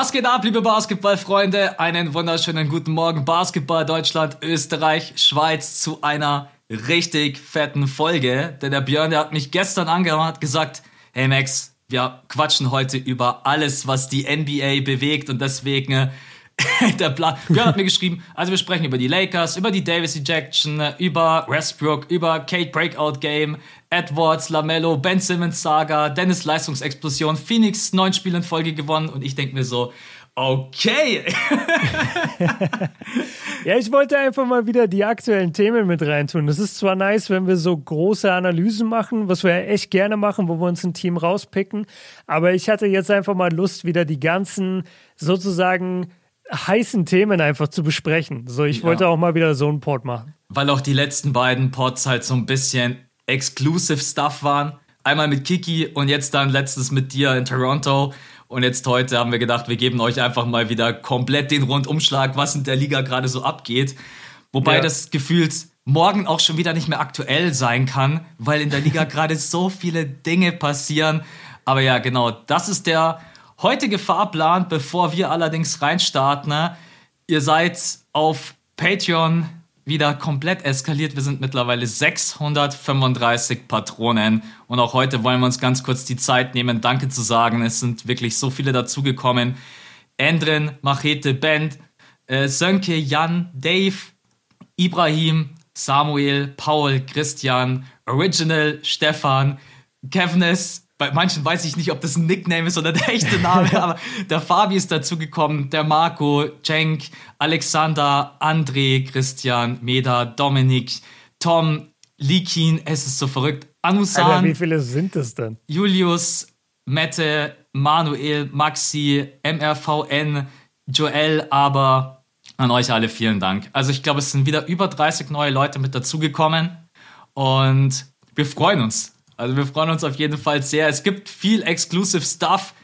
Was geht ab, liebe Basketballfreunde? Einen wunderschönen guten Morgen, Basketball Deutschland, Österreich, Schweiz zu einer richtig fetten Folge. Denn der Björn, der hat mich gestern angehört, hat gesagt, hey Max, wir quatschen heute über alles, was die NBA bewegt und deswegen der Plan. Björn hat mir geschrieben, also wir sprechen über die Lakers, über die Davis Ejection, über Westbrook, über Kate Breakout Game, Edwards, Lamello, Ben Simmons Saga, Dennis Leistungsexplosion, Phoenix neun Spiele in Folge gewonnen und ich denke mir so, okay. ja, ich wollte einfach mal wieder die aktuellen Themen mit reintun. Das ist zwar nice, wenn wir so große Analysen machen, was wir ja echt gerne machen, wo wir uns ein Team rauspicken, aber ich hatte jetzt einfach mal Lust, wieder die ganzen sozusagen heißen Themen einfach zu besprechen. So, ich ja. wollte auch mal wieder so einen Pod machen. Weil auch die letzten beiden Pods halt so ein bisschen exclusive Stuff waren. Einmal mit Kiki und jetzt dann letztens mit dir in Toronto. Und jetzt heute haben wir gedacht, wir geben euch einfach mal wieder komplett den Rundumschlag, was in der Liga gerade so abgeht. Wobei ja. das gefühlt morgen auch schon wieder nicht mehr aktuell sein kann, weil in der Liga gerade so viele Dinge passieren. Aber ja, genau, das ist der heutige Fahrplan, bevor wir allerdings reinstarten. Ne? Ihr seid auf Patreon wieder komplett eskaliert. Wir sind mittlerweile 635 Patronen. Und auch heute wollen wir uns ganz kurz die Zeit nehmen, Danke zu sagen. Es sind wirklich so viele dazugekommen. Endrin, Machete, Band, äh, Sönke, Jan, Dave, Ibrahim, Samuel, Paul, Christian, Original, Stefan, Kevnes, bei manchen weiß ich nicht, ob das ein Nickname ist oder der echte Name, aber der Fabi ist dazugekommen, der Marco, Cenk, Alexander, André, Christian, Meda, Dominik, Tom, Likin, es ist so verrückt, Anusan. Alter, wie viele sind es denn? Julius, Mette, Manuel, Maxi, MRVN, Joel, aber an euch alle vielen Dank. Also ich glaube, es sind wieder über 30 neue Leute mit dazugekommen und wir freuen uns. Also wir freuen uns auf jeden Fall sehr. Es gibt viel Exclusive Stuff.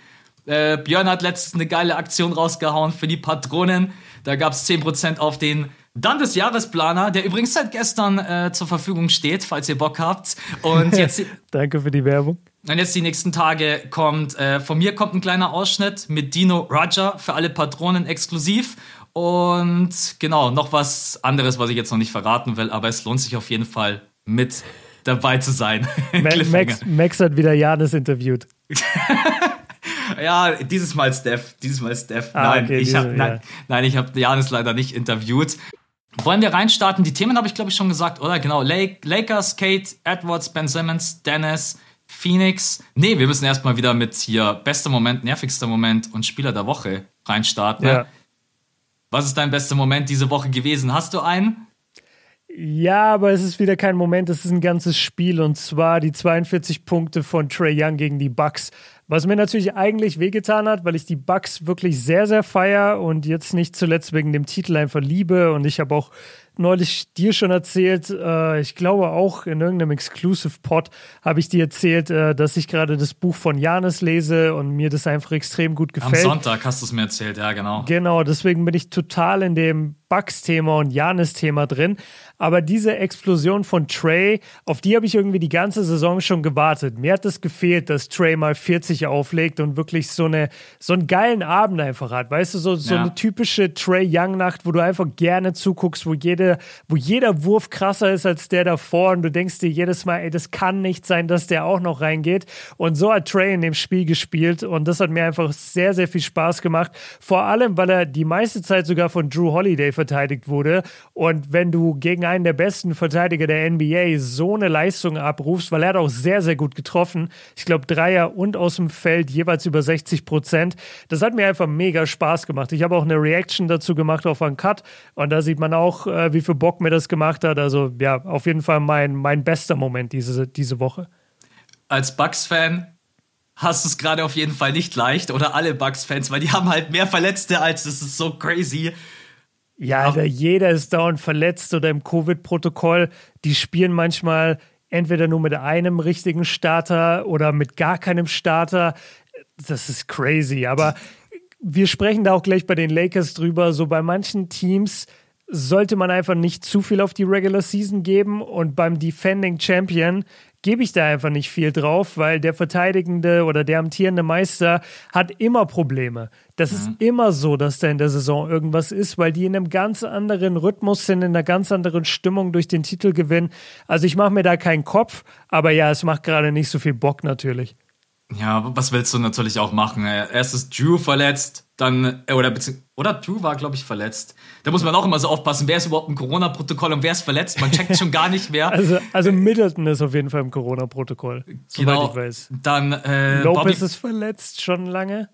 Äh, Björn hat letztens eine geile Aktion rausgehauen für die Patronen. Da gab es 10% auf den dann des Jahresplaner, der übrigens seit gestern äh, zur Verfügung steht, falls ihr Bock habt. Und jetzt. Danke für die Werbung. Und jetzt die nächsten Tage kommt, äh, von mir kommt ein kleiner Ausschnitt mit Dino Roger für alle Patronen exklusiv. Und genau, noch was anderes, was ich jetzt noch nicht verraten will, aber es lohnt sich auf jeden Fall mit dabei zu sein. Max, Max hat wieder Janis interviewt. ja, dieses Mal Steph. Dieses Mal Steph. Ah, nein, okay, ich diese, hab, nein, ja. nein, ich habe Janis leider nicht interviewt. Wollen wir reinstarten? Die Themen habe ich, glaube ich, schon gesagt, oder? Genau. Lake, Lakers, Kate, Edwards, Ben Simmons, Dennis, Phoenix. Nee, wir müssen erstmal wieder mit hier bester Moment, nervigster Moment und Spieler der Woche reinstarten. Ja. Was ist dein bester Moment diese Woche gewesen? Hast du einen? Ja, aber es ist wieder kein Moment, es ist ein ganzes Spiel und zwar die 42 Punkte von Trey Young gegen die Bucks. Was mir natürlich eigentlich wehgetan hat, weil ich die Bucks wirklich sehr, sehr feier und jetzt nicht zuletzt wegen dem Titel einfach liebe und ich habe auch neulich dir schon erzählt, äh, ich glaube auch in irgendeinem Exclusive Pod habe ich dir erzählt, äh, dass ich gerade das Buch von Janis lese und mir das einfach extrem gut gefällt. Am Sonntag hast du es mir erzählt, ja, genau. Genau, deswegen bin ich total in dem Bugs-Thema und Janis-Thema drin. Aber diese Explosion von Trey, auf die habe ich irgendwie die ganze Saison schon gewartet. Mir hat es gefehlt, dass Trey mal 40 auflegt und wirklich so, eine, so einen geilen Abend einfach hat. Weißt du, so, so ja. eine typische Trey Young-Nacht, wo du einfach gerne zuguckst, wo, jede, wo jeder Wurf krasser ist als der davor und du denkst dir jedes Mal, ey, das kann nicht sein, dass der auch noch reingeht. Und so hat Trey in dem Spiel gespielt und das hat mir einfach sehr, sehr viel Spaß gemacht. Vor allem, weil er die meiste Zeit sogar von Drew Holiday verteidigt wurde. Und wenn du gegen einen der besten Verteidiger der NBA so eine Leistung abrufst, weil er hat auch sehr, sehr gut getroffen. Ich glaube, Dreier und aus dem Feld jeweils über 60 Prozent. Das hat mir einfach mega Spaß gemacht. Ich habe auch eine Reaction dazu gemacht auf einen Cut und da sieht man auch, äh, wie viel Bock mir das gemacht hat. Also ja, auf jeden Fall mein, mein bester Moment diese, diese Woche. Als Bucks-Fan hast du es gerade auf jeden Fall nicht leicht oder alle Bucks-Fans, weil die haben halt mehr Verletzte als das ist so crazy. Ja, Alter, jeder ist dauernd verletzt oder im Covid-Protokoll. Die spielen manchmal entweder nur mit einem richtigen Starter oder mit gar keinem Starter. Das ist crazy. Aber wir sprechen da auch gleich bei den Lakers drüber. So bei manchen Teams sollte man einfach nicht zu viel auf die Regular Season geben. Und beim Defending Champion gebe ich da einfach nicht viel drauf, weil der verteidigende oder der amtierende Meister hat immer Probleme. Das mhm. ist immer so, dass da in der Saison irgendwas ist, weil die in einem ganz anderen Rhythmus sind, in einer ganz anderen Stimmung durch den Titel gewinnen. Also ich mache mir da keinen Kopf, aber ja, es macht gerade nicht so viel Bock natürlich. Ja, was willst du natürlich auch machen? Erst ist Drew verletzt, dann, äh, oder, oder Drew war, glaube ich, verletzt. Da muss man auch immer so aufpassen, wer ist überhaupt im Corona-Protokoll und wer ist verletzt. Man checkt schon gar nicht mehr. Also, also Middleton ist auf jeden Fall im Corona-Protokoll, genau, ich weiß. Dann, äh, Lopez Bobby, ist verletzt schon lange.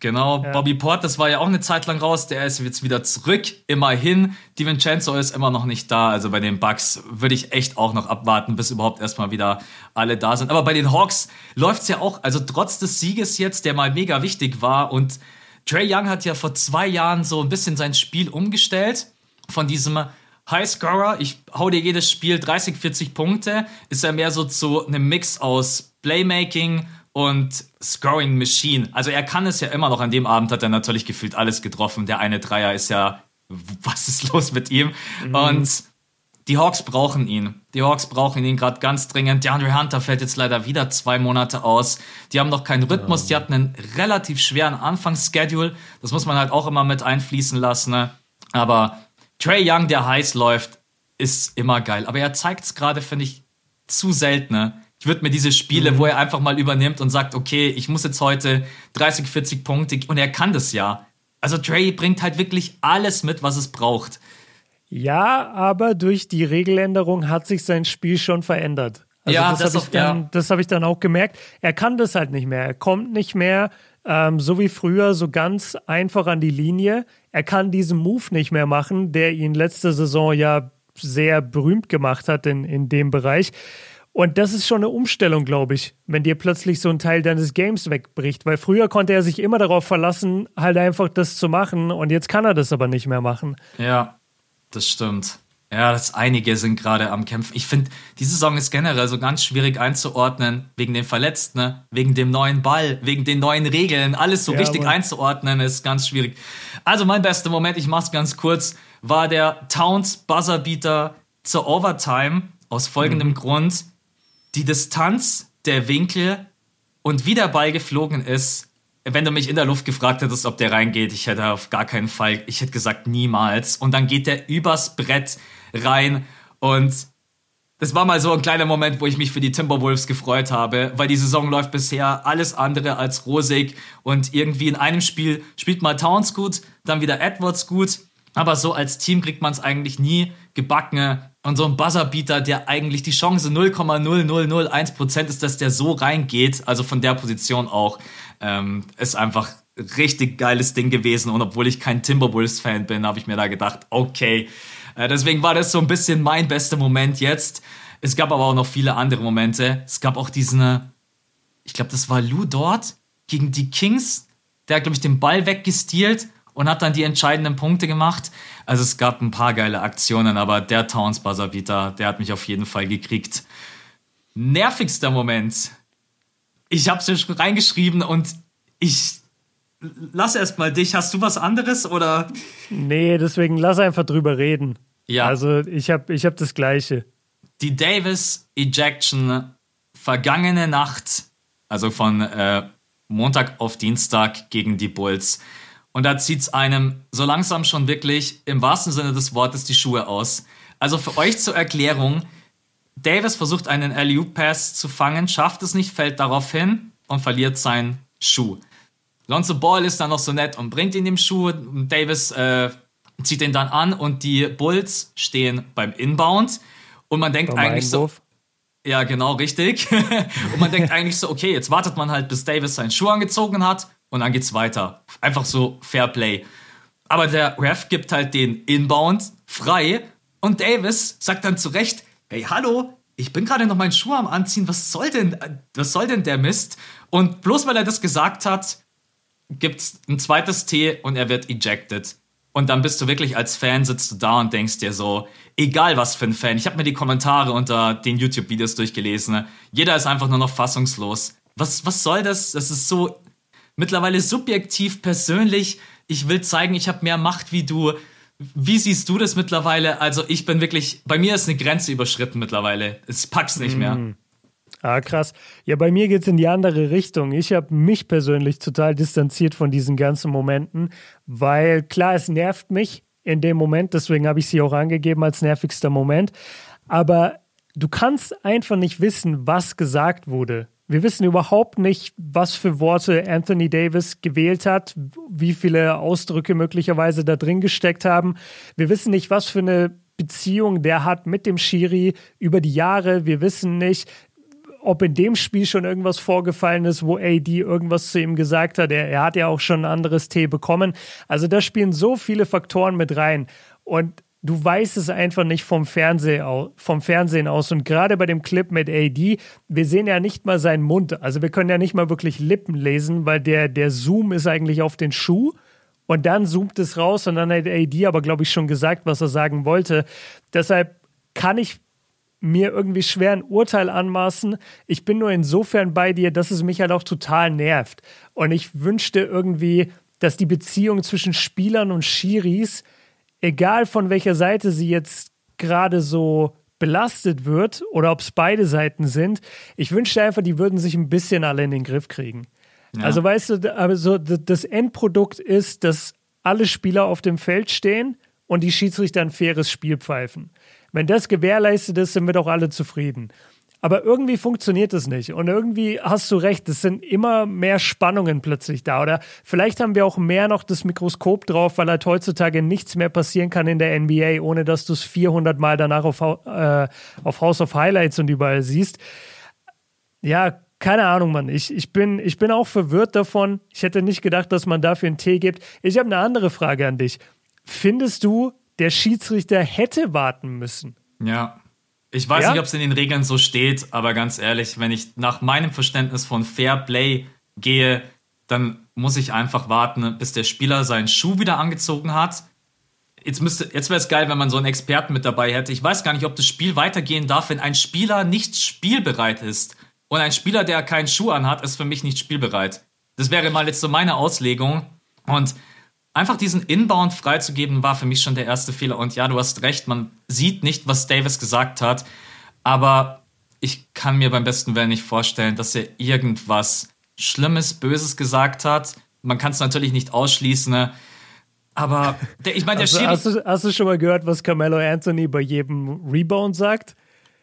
Genau, ja. Bobby Port, das war ja auch eine Zeit lang raus, der ist jetzt wieder zurück, immerhin. Di Vincenzo ist immer noch nicht da, also bei den Bucks würde ich echt auch noch abwarten, bis überhaupt erstmal wieder alle da sind. Aber bei den Hawks läuft es ja auch, also trotz des Sieges jetzt, der mal mega wichtig war und Trey Young hat ja vor zwei Jahren so ein bisschen sein Spiel umgestellt von diesem Highscorer, ich hau dir jedes Spiel 30, 40 Punkte, ist er mehr so zu einem Mix aus Playmaking, und Scoring Machine. Also er kann es ja immer noch. An dem Abend hat er natürlich gefühlt alles getroffen. Der eine Dreier ist ja, was ist los mit ihm? Mhm. Und die Hawks brauchen ihn. Die Hawks brauchen ihn gerade ganz dringend. DeAndre Hunter fällt jetzt leider wieder zwei Monate aus. Die haben noch keinen Rhythmus. Die hatten einen relativ schweren Anfangsschedule. Das muss man halt auch immer mit einfließen lassen. Ne? Aber Trey Young, der heiß läuft, ist immer geil. Aber er zeigt es gerade, finde ich, zu selten. Ne? Ich würde mir diese Spiele, mhm. wo er einfach mal übernimmt und sagt, okay, ich muss jetzt heute 30, 40 Punkte und er kann das ja. Also Trey bringt halt wirklich alles mit, was es braucht. Ja, aber durch die Regeländerung hat sich sein Spiel schon verändert. Also ja, das, das habe ich, dann, ja. hab ich dann auch gemerkt. Er kann das halt nicht mehr. Er kommt nicht mehr ähm, so wie früher so ganz einfach an die Linie. Er kann diesen Move nicht mehr machen, der ihn letzte Saison ja sehr berühmt gemacht hat in, in dem Bereich. Und das ist schon eine Umstellung, glaube ich, wenn dir plötzlich so ein Teil deines Games wegbricht. Weil früher konnte er sich immer darauf verlassen, halt einfach das zu machen. Und jetzt kann er das aber nicht mehr machen. Ja, das stimmt. Ja, das einige sind gerade am Kämpfen. Ich finde, die Saison ist generell so ganz schwierig einzuordnen, wegen den Verletzten, ne? wegen dem neuen Ball, wegen den neuen Regeln. Alles so ja, richtig Mann. einzuordnen ist ganz schwierig. Also mein bester Moment, ich mach's ganz kurz, war der Towns Buzzerbeater zur Overtime aus folgendem mhm. Grund die Distanz, der Winkel und wie der Ball geflogen ist, wenn du mich in der Luft gefragt hättest, ob der reingeht, ich hätte auf gar keinen Fall, ich hätte gesagt niemals. Und dann geht der übers Brett rein und das war mal so ein kleiner Moment, wo ich mich für die Timberwolves gefreut habe, weil die Saison läuft bisher alles andere als rosig und irgendwie in einem Spiel spielt mal Towns gut, dann wieder Edwards gut, aber so als Team kriegt man es eigentlich nie gebacken, und so ein Buzzerbeater, der eigentlich die Chance 0,0001% ist, dass der so reingeht, also von der Position auch, ähm, ist einfach richtig geiles Ding gewesen. Und obwohl ich kein Timberwolves-Fan bin, habe ich mir da gedacht, okay. Äh, deswegen war das so ein bisschen mein bester Moment jetzt. Es gab aber auch noch viele andere Momente. Es gab auch diesen, ich glaube, das war Lou dort gegen die Kings. Der hat, glaube ich, den Ball weggestealt und hat dann die entscheidenden Punkte gemacht. Also es gab ein paar geile Aktionen, aber der Towns Buzzerbeater, der hat mich auf jeden Fall gekriegt. Nervigster Moment. Ich habe es reingeschrieben und ich lass erst mal dich. Hast du was anderes oder? Nee, deswegen lass einfach drüber reden. Ja. Also ich habe ich hab das Gleiche. Die Davis Ejection vergangene Nacht, also von äh, Montag auf Dienstag gegen die Bulls. Und da zieht es einem so langsam schon wirklich im wahrsten Sinne des Wortes die Schuhe aus. Also für euch zur Erklärung, Davis versucht einen LU-Pass zu fangen, schafft es nicht, fällt darauf hin und verliert seinen Schuh. Lonzo Ball ist dann noch so nett und bringt ihn dem Schuh. Davis äh, zieht ihn dann an und die Bulls stehen beim Inbound. Und man denkt Beim eigentlich Einwurf. so. Ja, genau, richtig. und man denkt eigentlich so, okay, jetzt wartet man halt, bis Davis seinen Schuh angezogen hat und dann geht's weiter. Einfach so Fair Play. Aber der Ref gibt halt den Inbound frei und Davis sagt dann zu Recht, hey, hallo, ich bin gerade noch meinen Schuh am Anziehen, was soll denn, was soll denn der Mist? Und bloß weil er das gesagt hat, gibt's ein zweites T und er wird ejected. Und dann bist du wirklich als Fan, sitzt du da und denkst dir so, egal was für ein Fan. Ich habe mir die Kommentare unter den YouTube-Videos durchgelesen. Jeder ist einfach nur noch fassungslos. Was, was soll das? Das ist so mittlerweile subjektiv, persönlich. Ich will zeigen, ich habe mehr Macht wie du. Wie siehst du das mittlerweile? Also ich bin wirklich, bei mir ist eine Grenze überschritten mittlerweile. Es pack's nicht mehr. Mm. Ah, krass. Ja, bei mir geht es in die andere Richtung. Ich habe mich persönlich total distanziert von diesen ganzen Momenten, weil klar, es nervt mich in dem Moment, deswegen habe ich sie auch angegeben als nervigster Moment. Aber du kannst einfach nicht wissen, was gesagt wurde. Wir wissen überhaupt nicht, was für Worte Anthony Davis gewählt hat, wie viele Ausdrücke möglicherweise da drin gesteckt haben. Wir wissen nicht, was für eine Beziehung der hat mit dem Schiri über die Jahre. Wir wissen nicht, ob in dem Spiel schon irgendwas vorgefallen ist, wo AD irgendwas zu ihm gesagt hat. Er, er hat ja auch schon ein anderes Tee bekommen. Also da spielen so viele Faktoren mit rein. Und du weißt es einfach nicht vom, Fernseh vom Fernsehen aus. Und gerade bei dem Clip mit AD, wir sehen ja nicht mal seinen Mund. Also wir können ja nicht mal wirklich Lippen lesen, weil der, der Zoom ist eigentlich auf den Schuh. Und dann zoomt es raus und dann hat AD aber, glaube ich, schon gesagt, was er sagen wollte. Deshalb kann ich mir irgendwie schwer ein Urteil anmaßen. Ich bin nur insofern bei dir, dass es mich halt auch total nervt. Und ich wünschte irgendwie, dass die Beziehung zwischen Spielern und Schiris, egal von welcher Seite sie jetzt gerade so belastet wird oder ob es beide Seiten sind, ich wünschte einfach, die würden sich ein bisschen alle in den Griff kriegen. Ja. Also weißt du, also das Endprodukt ist, dass alle Spieler auf dem Feld stehen und die Schiedsrichter ein faires Spiel pfeifen. Wenn das gewährleistet ist, sind wir doch alle zufrieden. Aber irgendwie funktioniert es nicht. Und irgendwie hast du recht, es sind immer mehr Spannungen plötzlich da. Oder vielleicht haben wir auch mehr noch das Mikroskop drauf, weil halt heutzutage nichts mehr passieren kann in der NBA, ohne dass du es 400 Mal danach auf, äh, auf House of Highlights und überall siehst. Ja, keine Ahnung, Mann. Ich, ich, bin, ich bin auch verwirrt davon. Ich hätte nicht gedacht, dass man dafür einen Tee gibt. Ich habe eine andere Frage an dich. Findest du, der Schiedsrichter hätte warten müssen. Ja. Ich weiß ja? nicht, ob es in den Regeln so steht, aber ganz ehrlich, wenn ich nach meinem Verständnis von Fair Play gehe, dann muss ich einfach warten, bis der Spieler seinen Schuh wieder angezogen hat. Jetzt, jetzt wäre es geil, wenn man so einen Experten mit dabei hätte. Ich weiß gar nicht, ob das Spiel weitergehen darf, wenn ein Spieler nicht spielbereit ist. Und ein Spieler, der keinen Schuh anhat, ist für mich nicht spielbereit. Das wäre mal jetzt so meine Auslegung. Und einfach diesen Inbound freizugeben, war für mich schon der erste Fehler. Und ja, du hast recht, man sieht nicht, was Davis gesagt hat, aber ich kann mir beim besten Willen nicht vorstellen, dass er irgendwas Schlimmes, Böses gesagt hat. Man kann es natürlich nicht ausschließen, ne? aber der, ich meine, der also, hast, du, hast du schon mal gehört, was Carmelo Anthony bei jedem Rebound sagt?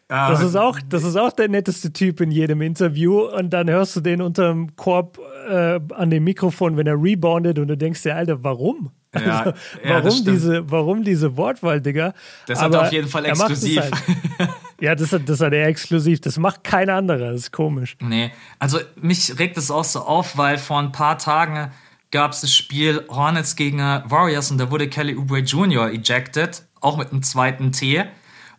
Ah. Das ist, auch, das ist auch der netteste Typ in jedem Interview. Und dann hörst du den unterm Korb äh, an dem Mikrofon, wenn er reboundet und du denkst dir, Alter, warum? Ja, also, ja, warum, diese, warum diese Wortwahl, Digga? Das hat er auf jeden Fall exklusiv. Halt. ja, das hat, das hat er exklusiv. Das macht kein anderer. Das ist komisch. Nee, also mich regt es auch so auf, weil vor ein paar Tagen gab es das Spiel Hornets gegen Warriors und da wurde Kelly Oubre Jr. ejected, auch mit einem zweiten T.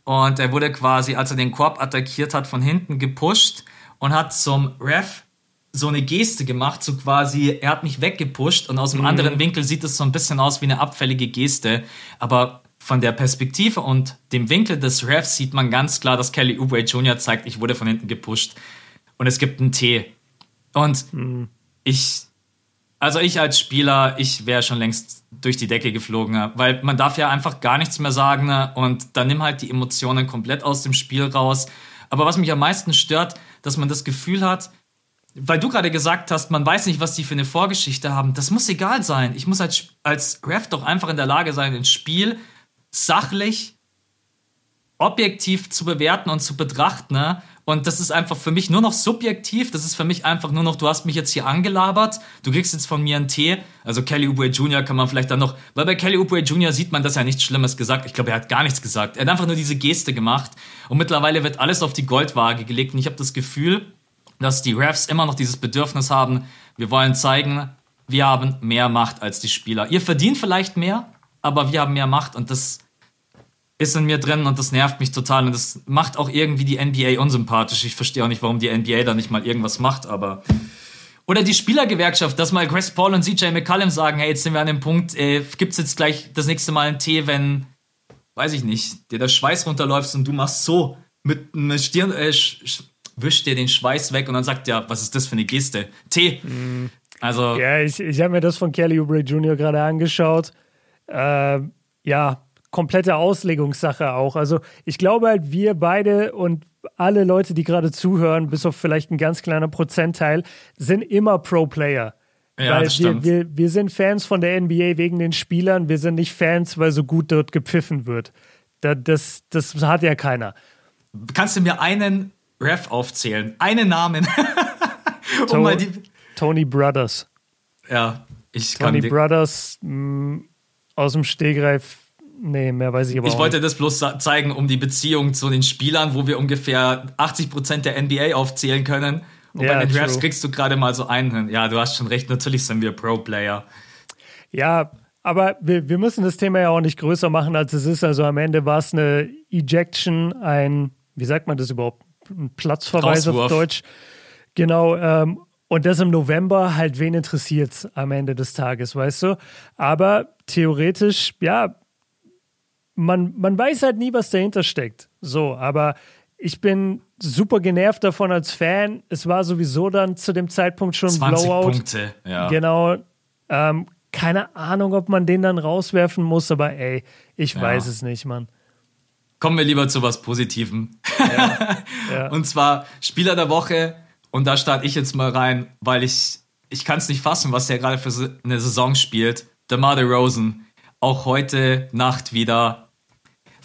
Und er wurde quasi, als er den Korb attackiert hat, von hinten gepusht und hat zum Ref so eine Geste gemacht, so quasi, er hat mich weggepusht und aus einem mhm. anderen Winkel sieht es so ein bisschen aus wie eine abfällige Geste. Aber von der Perspektive und dem Winkel des Refs sieht man ganz klar, dass Kelly Oubre Jr. zeigt, ich wurde von hinten gepusht. Und es gibt einen T. Und mhm. ich, also ich als Spieler, ich wäre schon längst durch die Decke geflogen, weil man darf ja einfach gar nichts mehr sagen ne? und dann nimm halt die Emotionen komplett aus dem Spiel raus. Aber was mich am meisten stört, dass man das Gefühl hat, weil du gerade gesagt hast, man weiß nicht, was die für eine Vorgeschichte haben. Das muss egal sein. Ich muss als, als Ref doch einfach in der Lage sein, ein Spiel sachlich, objektiv zu bewerten und zu betrachten. Und das ist einfach für mich nur noch subjektiv. Das ist für mich einfach nur noch, du hast mich jetzt hier angelabert. Du kriegst jetzt von mir einen Tee. Also Kelly Oubre Jr. kann man vielleicht dann noch, weil bei Kelly Oubre Jr. sieht man, dass er nichts Schlimmes gesagt. Ich glaube, er hat gar nichts gesagt. Er hat einfach nur diese Geste gemacht. Und mittlerweile wird alles auf die Goldwaage gelegt. Und ich habe das Gefühl, dass die Refs immer noch dieses Bedürfnis haben, wir wollen zeigen, wir haben mehr Macht als die Spieler. Ihr verdient vielleicht mehr, aber wir haben mehr Macht und das ist in mir drin und das nervt mich total und das macht auch irgendwie die NBA unsympathisch. Ich verstehe auch nicht, warum die NBA da nicht mal irgendwas macht, aber oder die Spielergewerkschaft, dass mal Chris Paul und CJ McCallum sagen, hey, jetzt sind wir an dem Punkt, äh, gibt's jetzt gleich das nächste Mal einen Tee, wenn, weiß ich nicht, dir der Schweiß runterläuft und du machst so mit einer Stirn, äh, wischt dir den Schweiß weg und dann sagt ja, was ist das für eine Geste? Tee. Mhm. Also. Ja, ich, ich habe mir das von Kelly Oubre Jr. gerade angeschaut. Äh, ja, komplette Auslegungssache auch. Also ich glaube halt, wir beide und alle Leute, die gerade zuhören, bis auf vielleicht ein ganz kleiner Prozentteil, sind immer Pro-Player. Ja, weil das wir, stimmt. wir, wir sind Fans von der NBA wegen den Spielern, wir sind nicht Fans, weil so gut dort gepfiffen wird. Da, das, das hat ja keiner. Kannst du mir einen Ref aufzählen? Einen Namen. um To- mal die. Tony Brothers. Ja, ich kann Tony Brothers mh, aus dem Stegreif. Nee, mehr weiß ich aber Ich auch wollte nicht. das bloß zeigen, um die Beziehung zu den Spielern, wo wir ungefähr 80% der NBA aufzählen können. Und Ja, bei den true. kriegst du gerade mal so einen hin. Ja, du hast schon recht, natürlich sind wir Pro-Player. Ja, aber wir, wir müssen das Thema ja auch nicht größer machen, als es ist. Also am Ende war es eine Ejection, ein, wie sagt man das überhaupt? Ein Platzverweis auf Rauswurf. Deutsch. Genau. Ähm, und das im November, halt, wen interessiert's am Ende des Tages, weißt du? Aber theoretisch, ja, man, man weiß halt nie, was dahinter steckt. So, aber ich bin super genervt davon als Fan. Es war sowieso dann zu dem Zeitpunkt schon ein 20 Blowout. Punkte. Ja. Genau. Ähm, keine Ahnung, ob man den dann rauswerfen muss, aber ey, ich Ja. weiß es nicht, Mann. Kommen wir lieber zu was Positivem. Ja. Und zwar Spieler der Woche. Und da starte ich jetzt mal rein, weil ich, ich kann es nicht fassen, was der gerade für eine Saison spielt. DeMar DeRozan. Auch heute Nacht wieder.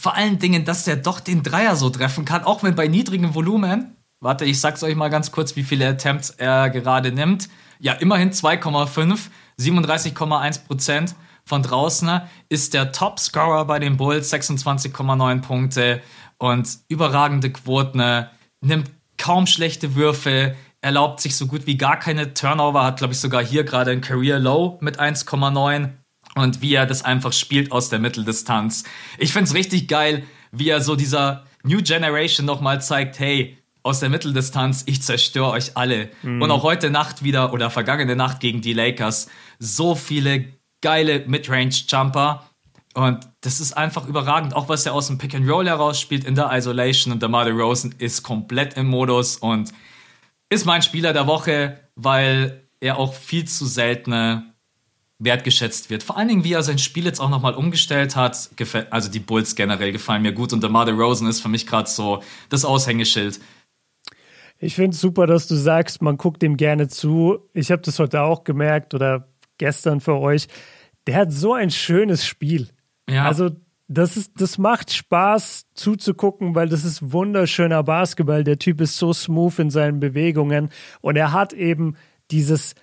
Vor allen Dingen, dass der doch den Dreier so treffen kann, auch wenn bei niedrigem Volumen. Warte, ich sag's euch mal ganz kurz, wie viele Attempts er gerade nimmt. Ja, immerhin 2,5, 37,1 Prozent von draußen. Ist der Topscorer bei den Bulls, 26,9 Punkte und überragende Quoten. Nimmt kaum schlechte Würfe, erlaubt sich so gut wie gar keine Turnover, hat glaube ich sogar hier gerade ein Career Low mit 1,9 und wie er das einfach spielt aus der Mitteldistanz. Ich find's richtig geil, wie er so dieser New Generation nochmal zeigt, hey, aus der Mitteldistanz, ich zerstöre euch alle. Und auch heute Nacht wieder oder vergangene Nacht gegen die Lakers, so viele geile Midrange-Jumper. Und das ist einfach überragend, auch was er aus dem Pick and Roll heraus spielt in der Isolation. Und der Marder Rosen ist komplett im Modus und ist mein Spieler der Woche, weil er auch viel zu selten wertgeschätzt wird. Vor allen Dingen, wie er sein Spiel jetzt auch nochmal umgestellt hat. Also die Bulls generell gefallen mir gut und der Marder Rosen ist für mich gerade so das Aushängeschild. Ich finde es super, dass du sagst, man guckt dem gerne zu. Ich habe das heute auch gemerkt oder gestern für euch. Der hat so ein schönes Spiel. Ja. Also das, ist, das macht Spaß zuzugucken, weil das ist wunderschöner Basketball. Der Typ ist so smooth in seinen Bewegungen und er hat eben dieses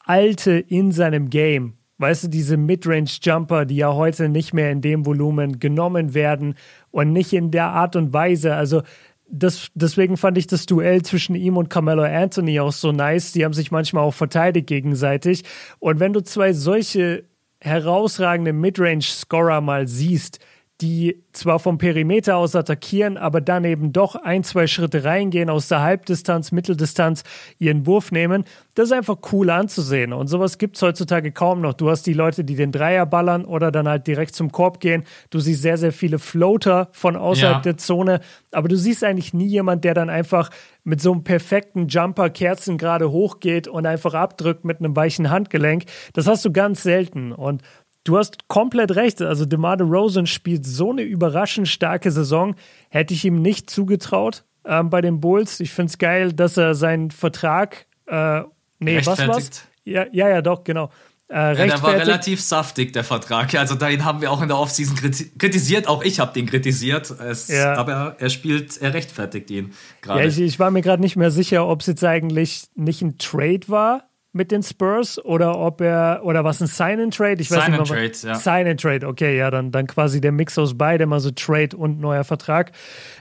Alte in seinem Game. Weißt du, diese Midrange-Jumper, die ja heute nicht mehr in dem Volumen genommen werden und nicht in der Art und Weise. Also das, deswegen fand ich das Duell zwischen ihm und Carmelo Anthony auch so nice. Die haben sich manchmal auch verteidigt gegenseitig. Und wenn du zwei solche herausragende Midrange-Scorer mal siehst, die zwar vom Perimeter aus attackieren, aber dann eben doch ein, zwei Schritte reingehen, aus der Halbdistanz, Mitteldistanz ihren Wurf nehmen, das ist einfach cool anzusehen. Und sowas gibt es heutzutage kaum noch. Du hast die Leute, die den Dreier ballern oder dann halt direkt zum Korb gehen. Du siehst sehr, sehr viele Floater von außerhalb Ja. der Zone, aber du siehst eigentlich nie jemand, der dann einfach mit so einem perfekten Jumper Kerzen gerade hochgeht und einfach abdrückt mit einem weichen Handgelenk. Das hast du ganz selten. Und Du hast komplett recht. Also DeMar DeRozan spielt so eine überraschend starke Saison. Hätte ich ihm nicht zugetraut ähm, bei den Bulls. Ich finde es geil, dass er seinen Vertrag, äh, nee, was war's? Ja, ja, ja, doch, genau. Äh, Ja, der war relativ saftig, der Vertrag. Also den haben wir auch in der Offseason kriti kritisiert. Auch ich habe den kritisiert. Es, Ja. Aber er spielt, er rechtfertigt ihn gerade. Ja, ich, ich war mir gerade nicht mehr sicher, ob es jetzt eigentlich nicht ein Trade war mit den Spurs oder ob er oder was ein Sign and Trade. Ich weiß Sign nicht and Trade, ja. Sign and Trade. Okay, ja, dann dann quasi der Mix aus beidem, also Trade und neuer Vertrag.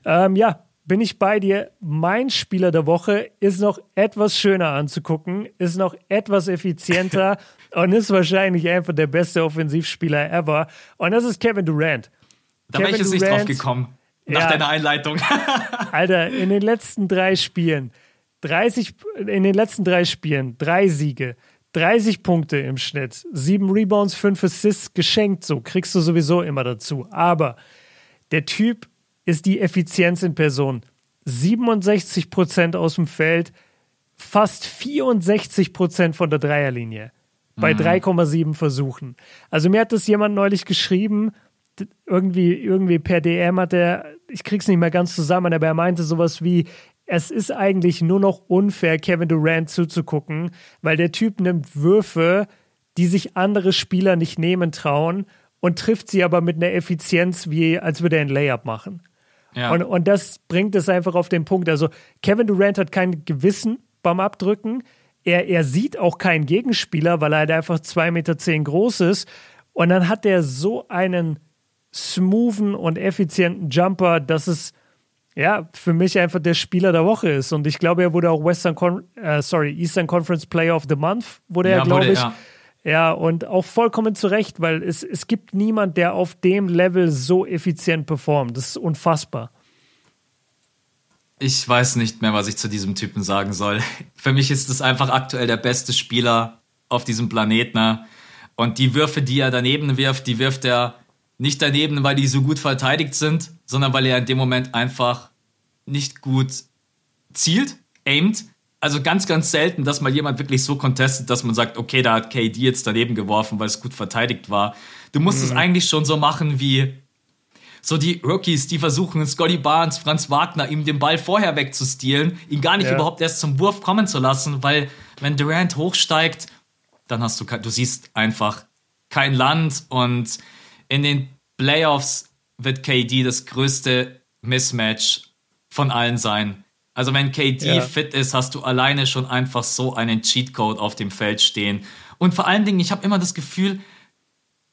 Ähm, ja, bin ich bei dir. Mein Spieler der Woche ist noch etwas schöner anzugucken, ist noch etwas effizienter und ist wahrscheinlich einfach der beste Offensivspieler ever. Und das ist Kevin Durant. da wäre ich jetzt nicht drauf gekommen. Nach Ja. deiner Einleitung. Alter, in den letzten drei Spielen, 30, in den letzten drei Spielen, drei Siege, 30 Punkte im Schnitt, sieben Rebounds, fünf Assists geschenkt, so kriegst du sowieso immer dazu. Aber der Typ ist die Effizienz in Person. 67 Prozent aus dem Feld, fast 64 Prozent von der Dreierlinie bei 3,7 Versuchen. Also mir hat das jemand neulich geschrieben, irgendwie, irgendwie per DM hat er, ich krieg's nicht mehr ganz zusammen, aber er meinte sowas wie, es ist eigentlich nur noch unfair, Kevin Durant zuzugucken, weil der Typ nimmt Würfe, die sich andere Spieler nicht nehmen trauen und trifft sie aber mit einer Effizienz, wie als würde er ein Layup machen. Ja. Und, und das bringt es einfach auf den Punkt. Also Kevin Durant hat kein Gewissen beim Abdrücken. Er, er sieht auch keinen Gegenspieler, weil er halt einfach 2,10 Meter zehn groß ist. Und dann hat er so einen smoothen und effizienten Jumper, dass es ja für mich einfach der Spieler der Woche ist. Und ich glaube, er wurde auch Western Con äh, sorry, Eastern Conference Player of the Month, wurde ja, er, glaube ich. Ja. ja. und auch vollkommen zu Recht, weil es, es gibt niemand, der auf dem Level so effizient performt. Das ist unfassbar. Ich weiß nicht mehr, was ich zu diesem Typen sagen soll. Für mich ist es einfach aktuell der beste Spieler auf diesem Planeten. Ne? Und die Würfe, die er daneben wirft, die wirft er nicht daneben, weil die so gut verteidigt sind, sondern weil er in dem Moment einfach nicht gut zielt, aimt. Also ganz, ganz selten, dass mal jemand wirklich so contestet, dass man sagt, okay, da hat KD jetzt daneben geworfen, weil es gut verteidigt war. Du musst mhm. es eigentlich schon so machen wie so die Rookies, die versuchen, Scotty Barnes, Franz Wagner, ihm den Ball vorher wegzustehlen, ihn gar nicht ja. überhaupt erst zum Wurf kommen zu lassen, weil wenn Durant hochsteigt, dann hast du, du siehst einfach kein Land und in den Playoffs wird KD das größte Mismatch von allen sein. Also wenn KD ja. fit ist, hast du alleine schon einfach so einen Cheatcode auf dem Feld stehen. Und vor allen Dingen, ich habe immer das Gefühl,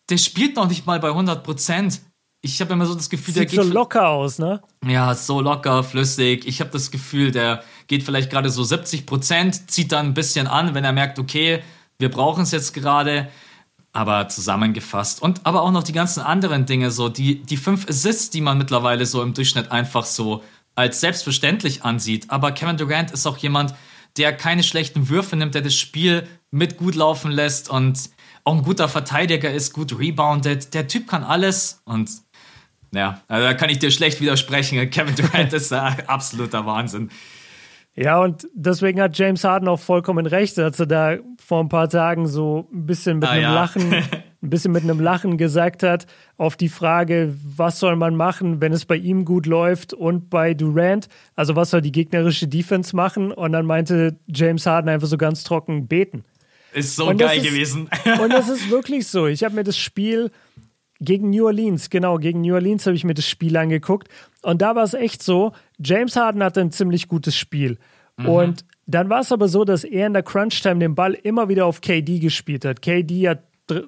der spielt noch nicht mal bei 100 Prozent. Ich habe immer so das Gefühl, Sieht der geht so locker aus, ne? Ja, so locker, flüssig. Ich habe das Gefühl, der geht vielleicht gerade so 70 Prozent, zieht dann ein bisschen an, wenn er merkt, okay, wir brauchen es jetzt gerade aber zusammengefasst. Und aber auch noch die ganzen anderen Dinge, so die, die fünf Assists, die man mittlerweile so im Durchschnitt einfach so als selbstverständlich ansieht. Aber Kevin Durant ist auch jemand, der keine schlechten Würfe nimmt, der das Spiel mit gut laufen lässt und auch ein guter Verteidiger ist, gut reboundet. Der Typ kann alles und ja, also da kann ich dir schlecht widersprechen. Kevin Durant ist ein absoluter Wahnsinn. Ja, und deswegen hat James Harden auch vollkommen recht, als er da vor ein paar Tagen so ein bisschen mit ah, einem ja. Lachen, ein bisschen mit einem Lachen gesagt hat, auf die Frage, was soll man machen, wenn es bei ihm gut läuft und bei Durant, also was soll die gegnerische Defense machen? Und dann meinte James Harden einfach so ganz trocken beten. Ist so geil ist, gewesen. und das ist wirklich so. Ich habe mir das Spiel gegen New Orleans, genau, gegen New Orleans habe ich mir das Spiel angeguckt. Und da war es echt so, James Harden hatte ein ziemlich gutes Spiel. Mhm. Und dann war es aber so, dass er in der Crunch-Time den Ball immer wieder auf KD gespielt hat. KD hat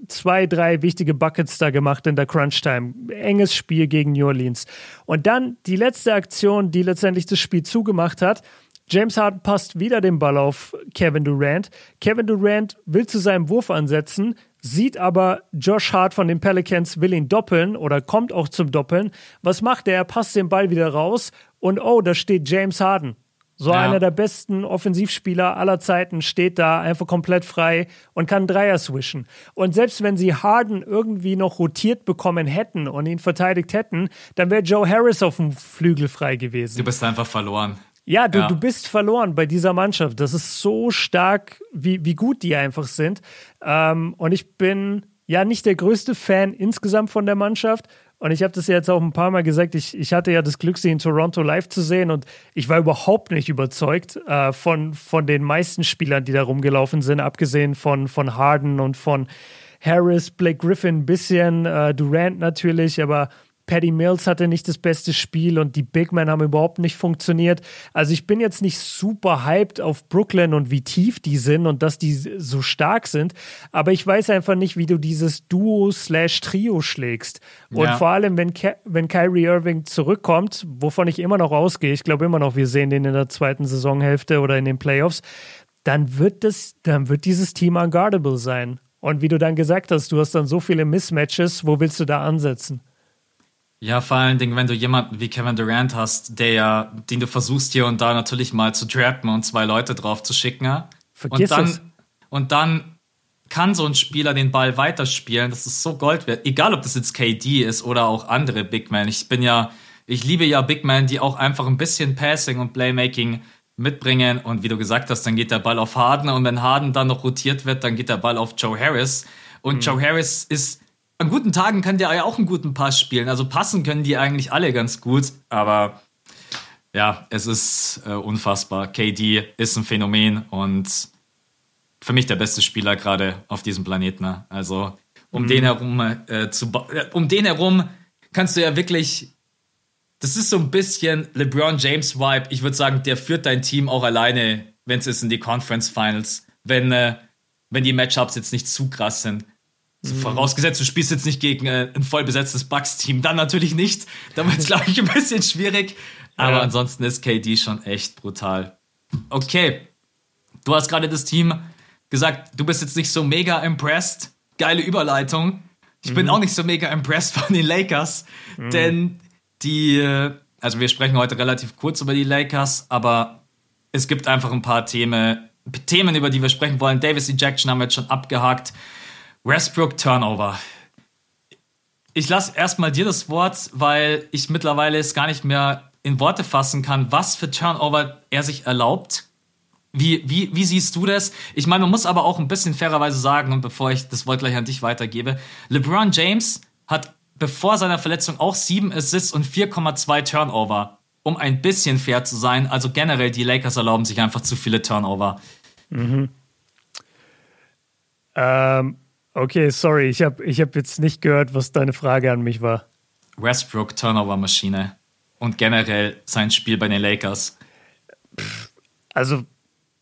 zwei, drei wichtige Buckets da gemacht in der Crunch-Time. Enges Spiel gegen New Orleans. Und dann die letzte Aktion, die letztendlich das Spiel zugemacht hat. James Harden passt wieder den Ball auf Kevin Durant. Kevin Durant will zu seinem Wurf ansetzen, sieht aber Josh Hart von den Pelicans will ihn doppeln oder kommt auch zum Doppeln. Was macht er? Er passt den Ball wieder raus und oh, da steht James Harden. So ja. einer der besten Offensivspieler aller Zeiten steht da einfach komplett frei und kann Dreier swischen. Und selbst wenn sie Harden irgendwie noch rotiert bekommen hätten und ihn verteidigt hätten, dann wäre Joe Harris auf dem Flügel frei gewesen. Du bist einfach verloren. Ja, du, ja. du bist verloren bei dieser Mannschaft. Das ist so stark, wie, wie gut die einfach sind. Ähm, und ich bin ja nicht der größte Fan insgesamt von der Mannschaft. Und ich habe das ja jetzt auch ein paar Mal gesagt. Ich, ich hatte ja das Glück, sie in Toronto live zu sehen und ich war überhaupt nicht überzeugt äh, von, von den meisten Spielern, die da rumgelaufen sind, abgesehen von, von Harden und von Harris, Blake Griffin ein bisschen, äh, Durant natürlich, aber Paddy Mills hatte nicht das beste Spiel und die Big Men haben überhaupt nicht funktioniert. Also ich bin jetzt nicht super hyped auf Brooklyn und wie tief die sind und dass die so stark sind, aber ich weiß einfach nicht, wie du dieses Duo slash Trio schlägst. Und ja. vor allem, wenn, Ke wenn Kyrie Irving zurückkommt, wovon ich immer noch ausgehe, ich glaube immer noch, wir sehen den in der zweiten Saisonhälfte oder in den Playoffs, dann wird das, dann wird dieses Team unguardable sein. Und wie du dann gesagt hast, du hast dann so viele Mismatches, wo willst du da ansetzen? Ja, vor allen Dingen, wenn du jemanden wie Kevin Durant hast, der ja, den du versuchst hier und da natürlich mal zu trappen und zwei Leute drauf zu schicken. Vergiss und dann, es. Und dann kann so ein Spieler den Ball weiterspielen. Das ist so Gold wert. Egal, ob das jetzt KD ist oder auch andere Big Men. Ich bin ja, ich liebe ja Big Men, die auch einfach ein bisschen Passing und Playmaking mitbringen. Und wie du gesagt hast, dann geht der Ball auf Harden. Und wenn Harden dann noch rotiert wird, dann geht der Ball auf Joe Harris. Und mhm. Joe Harris ist an guten Tagen kann der ja auch einen guten Pass spielen. Also passen können die eigentlich alle ganz gut, aber ja, es ist äh, unfassbar. KD ist ein Phänomen und für mich der beste Spieler gerade auf diesem Planeten. Ne? Also um mhm. den herum äh, zu äh, um den herum kannst du ja wirklich das ist so ein bisschen LeBron James Vibe. Ich würde sagen, der führt dein Team auch alleine, wenn es ist in die Conference Finals, wenn äh, wenn die Matchups jetzt nicht zu krass sind. So, mhm. Vorausgesetzt, du spielst jetzt nicht gegen äh, ein voll besetztes Bucks-Team, dann natürlich nicht. Da wird es, glaube ich, ein bisschen schwierig. Aber ja. ansonsten ist KD schon echt brutal. Okay, du hast gerade das Team gesagt, du bist jetzt nicht so mega impressed. Geile Überleitung. Ich mhm. bin auch nicht so mega impressed von den Lakers, mhm. denn die, äh, also wir sprechen heute relativ kurz über die Lakers, aber es gibt einfach ein paar Themen, Themen, über die wir sprechen wollen. Davis Ejection haben wir jetzt schon abgehakt. Westbrook Turnover. Ich lasse erstmal dir das Wort, weil ich mittlerweile es gar nicht mehr in Worte fassen kann, was für Turnover er sich erlaubt. Wie, wie, wie siehst du das? Ich meine, man muss aber auch ein bisschen fairerweise sagen, und bevor ich das Wort gleich an dich weitergebe, LeBron James hat bevor seiner Verletzung auch sieben Assists und 4,2 Turnover, um ein bisschen fair zu sein. Also generell, die Lakers erlauben sich einfach zu viele Turnover. Mhm. Ähm, okay, sorry, ich habe ich hab jetzt nicht gehört, was deine Frage an mich war. Westbrook Turnover-Maschine und generell sein Spiel bei den Lakers. Also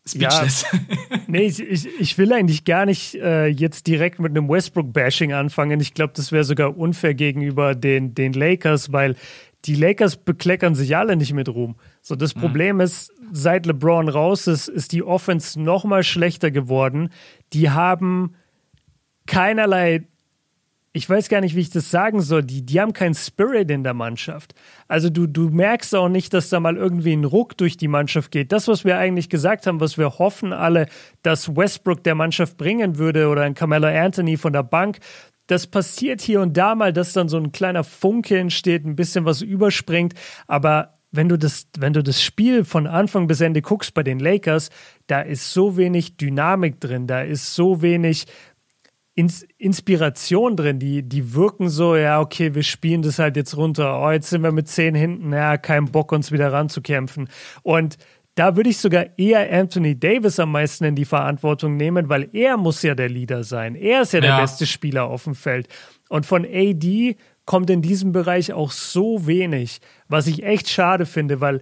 Speechless. Ja, nee, ich, ich, ich will eigentlich gar nicht äh, jetzt direkt mit einem Westbrook-Bashing anfangen. Ich glaube, das wäre sogar unfair gegenüber den, den Lakers, weil die Lakers bekleckern sich alle nicht mit Ruhm. So, das mhm. Problem ist, seit LeBron raus ist, ist die Offense noch mal schlechter geworden. Die haben keinerlei ich weiß gar nicht, wie ich das sagen soll, die, die haben keinen Spirit in der Mannschaft. Also du, du merkst auch nicht, dass da mal irgendwie ein Ruck durch die Mannschaft geht. Das, was wir eigentlich gesagt haben, was wir hoffen alle, dass Westbrook der Mannschaft bringen würde oder ein Carmelo Anthony von der Bank, das passiert hier und da mal, dass dann so ein kleiner Funke entsteht, ein bisschen was überspringt, aber wenn du das, wenn du das Spiel von Anfang bis Ende guckst bei den Lakers, da ist so wenig Dynamik drin, da ist so wenig Ins Inspiration drin, die, die wirken so, ja, okay, wir spielen das halt jetzt runter. Oh, jetzt sind wir mit zehn hinten, ja, kein Bock, uns wieder ranzukämpfen. Und da würde ich sogar eher Anthony Davis am meisten in die Verantwortung nehmen, weil er muss ja der Leader sein. Er ist ja der ja. beste Spieler auf dem Feld. Und von AD kommt in diesem Bereich auch so wenig, was ich echt schade finde, weil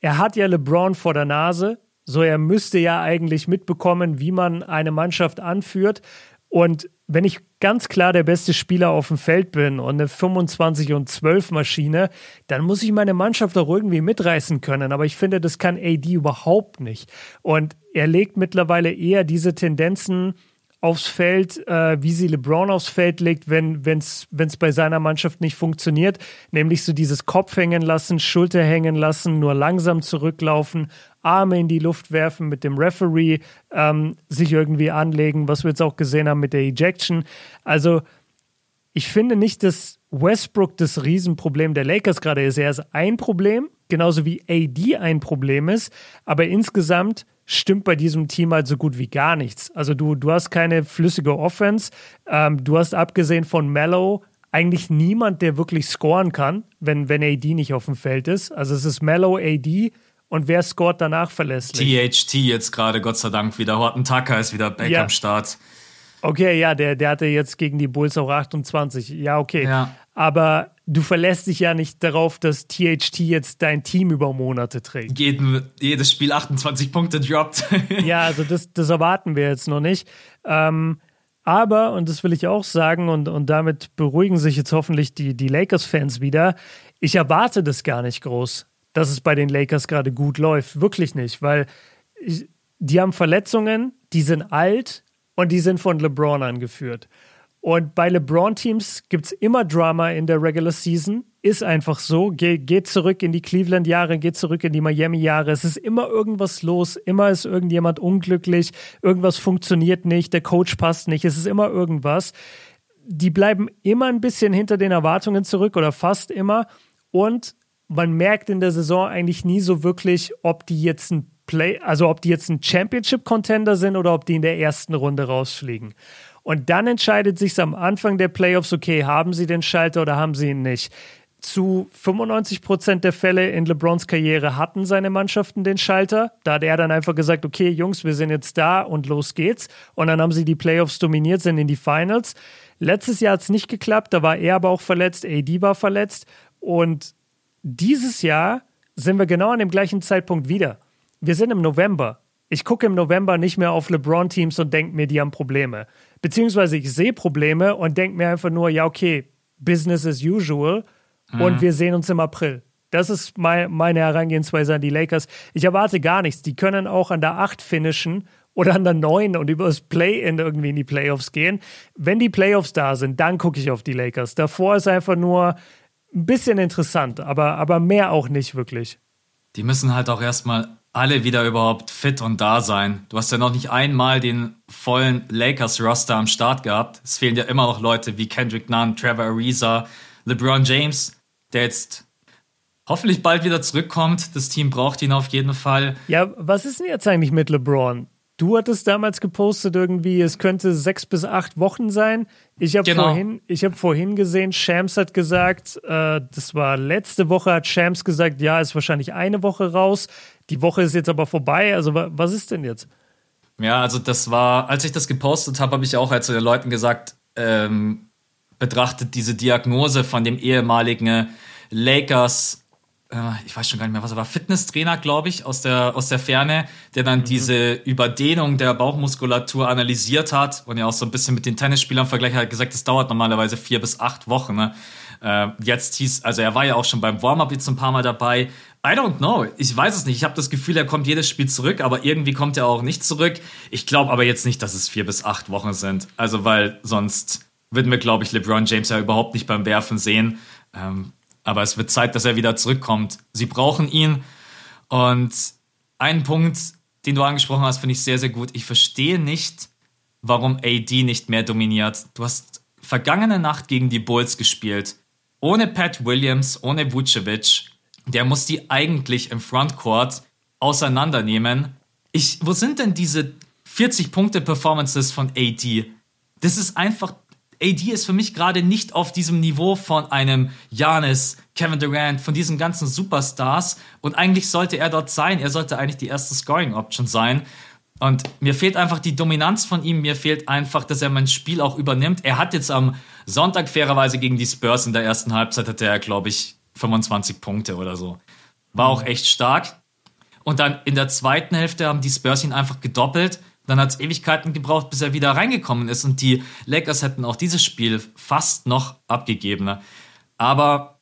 er hat ja LeBron vor der Nase, so er müsste ja eigentlich mitbekommen, wie man eine Mannschaft anführt. Und wenn ich ganz klar der beste Spieler auf dem Feld bin und eine 25 und 12 Maschine, dann muss ich meine Mannschaft auch irgendwie mitreißen können. Aber ich finde, das kann AD überhaupt nicht. Und er legt mittlerweile eher diese Tendenzen aufs Feld, äh, wie sie LeBron aufs Feld legt, wenn es bei seiner Mannschaft nicht funktioniert. Nämlich so dieses Kopf hängen lassen, Schulter hängen lassen, nur langsam zurücklaufen, Arme in die Luft werfen, mit dem Referee ähm, sich irgendwie anlegen, was wir jetzt auch gesehen haben mit der Ejection. Also ich finde nicht, dass Westbrook das Riesenproblem der Lakers gerade ist. Er ist ein Problem, genauso wie AD ein Problem ist, aber insgesamt stimmt bei diesem Team halt so gut wie gar nichts. Also du, du hast keine flüssige Offense. Ähm, du hast abgesehen von Mellow eigentlich niemand, der wirklich scoren kann, wenn, wenn AD nicht auf dem Feld ist. Also es ist Mellow, AD und wer scoret danach verlässlich. THT jetzt gerade, Gott sei Dank, wieder. Horton Tucker ist wieder back ja. am Start. Okay, ja, der, der hatte jetzt gegen die Bulls auch 28. Ja, okay. Ja. Aber du verlässt dich ja nicht darauf, dass THT jetzt dein Team über Monate trägt. Jeden, jedes Spiel 28 Punkte droppt. ja, also das, das erwarten wir jetzt noch nicht. Ähm, aber, und das will ich auch sagen, und, und damit beruhigen sich jetzt hoffentlich die, die Lakers-Fans wieder, ich erwarte das gar nicht groß, dass es bei den Lakers gerade gut läuft. Wirklich nicht, weil ich, die haben Verletzungen, die sind alt, und die sind von LeBron angeführt. Und bei LeBron-Teams gibt es immer Drama in der Regular Season. Ist einfach so. Ge geht zurück in die Cleveland-Jahre, geht zurück in die Miami-Jahre. Es ist immer irgendwas los. Immer ist irgendjemand unglücklich. Irgendwas funktioniert nicht. Der Coach passt nicht. Es ist immer irgendwas. Die bleiben immer ein bisschen hinter den Erwartungen zurück oder fast immer. Und man merkt in der Saison eigentlich nie so wirklich, ob die jetzt ein Play, also ob die jetzt ein Championship-Contender sind oder ob die in der ersten Runde rausfliegen. Und dann entscheidet sich am Anfang der Playoffs, okay, haben sie den Schalter oder haben sie ihn nicht zu 95 Prozent der Fälle in LeBrons Karriere hatten seine Mannschaften den Schalter. Da hat er dann einfach gesagt, okay, Jungs, wir sind jetzt da und los geht's. Und dann haben sie die Playoffs dominiert, sind in die Finals. Letztes Jahr hat es nicht geklappt, da war er aber auch verletzt, AD war verletzt. Und dieses Jahr sind wir genau an dem gleichen Zeitpunkt wieder. Wir sind im November. Ich gucke im November nicht mehr auf LeBron-Teams und denke mir, die haben Probleme. Beziehungsweise ich sehe Probleme und denke mir einfach nur, ja, okay, Business as usual mhm. und wir sehen uns im April. Das ist mein, meine Herangehensweise an die Lakers. Ich erwarte gar nichts. Die können auch an der 8 finishen oder an der 9 und über das Play-In irgendwie in die Playoffs gehen. Wenn die Playoffs da sind, dann gucke ich auf die Lakers. Davor ist einfach nur ein bisschen interessant, aber, aber mehr auch nicht wirklich. Die müssen halt auch erstmal alle wieder überhaupt fit und da sein. Du hast ja noch nicht einmal den vollen Lakers-Roster am Start gehabt. Es fehlen ja immer noch Leute wie Kendrick Nunn, Trevor Ariza, LeBron James, der jetzt hoffentlich bald wieder zurückkommt. Das Team braucht ihn auf jeden Fall. Ja, was ist denn jetzt eigentlich mit LeBron? Du hattest damals gepostet irgendwie, es könnte sechs bis acht Wochen sein. Ich habe genau. vorhin, hab vorhin gesehen, Shams hat gesagt, äh, das war letzte Woche, hat Shams gesagt, ja, ist wahrscheinlich eine Woche raus. Die Woche ist jetzt aber vorbei. Also was ist denn jetzt? Ja, also das war, als ich das gepostet habe, habe ich auch halt zu den Leuten gesagt, ähm, betrachtet diese Diagnose von dem ehemaligen Lakers äh, ich weiß schon gar nicht mehr, was er war, Fitnesstrainer, glaube ich, aus der, aus der Ferne, der dann mhm. diese Überdehnung der Bauchmuskulatur analysiert hat und ja auch so ein bisschen mit den Tennisspielern vergleicht hat, gesagt, das dauert normalerweise vier bis acht Wochen. Ne? Äh, jetzt hieß, also er war ja auch schon beim Warm-Up jetzt ein paar Mal dabei. I don't know. Ich weiß es nicht. Ich habe das Gefühl, er kommt jedes Spiel zurück, aber irgendwie kommt er auch nicht zurück. Ich glaube aber jetzt nicht, dass es vier bis acht Wochen sind. Also, weil sonst würden wir, glaube ich, LeBron James ja überhaupt nicht beim Werfen sehen. Ähm, aber es wird Zeit, dass er wieder zurückkommt. Sie brauchen ihn. Und ein Punkt, den du angesprochen hast, finde ich sehr, sehr gut. Ich verstehe nicht, warum AD nicht mehr dominiert. Du hast vergangene Nacht gegen die Bulls gespielt. Ohne Pat Williams, ohne Vucevic. Der muss die eigentlich im Frontcourt auseinandernehmen. Ich, wo sind denn diese 40-Punkte-Performances von AD? Das ist einfach AD ist für mich gerade nicht auf diesem Niveau von einem Janis, Kevin Durant, von diesen ganzen Superstars. Und eigentlich sollte er dort sein. Er sollte eigentlich die erste Scoring-Option sein. Und mir fehlt einfach die Dominanz von ihm. Mir fehlt einfach, dass er mein Spiel auch übernimmt. Er hat jetzt am Sonntag fairerweise gegen die Spurs in der ersten Halbzeit, hatte er, glaube ich, 25 Punkte oder so. War auch echt stark. Und dann in der zweiten Hälfte haben die Spurs ihn einfach gedoppelt. Dann hat es Ewigkeiten gebraucht, bis er wieder reingekommen ist. Und die Lakers hätten auch dieses Spiel fast noch abgegeben. Ne? Aber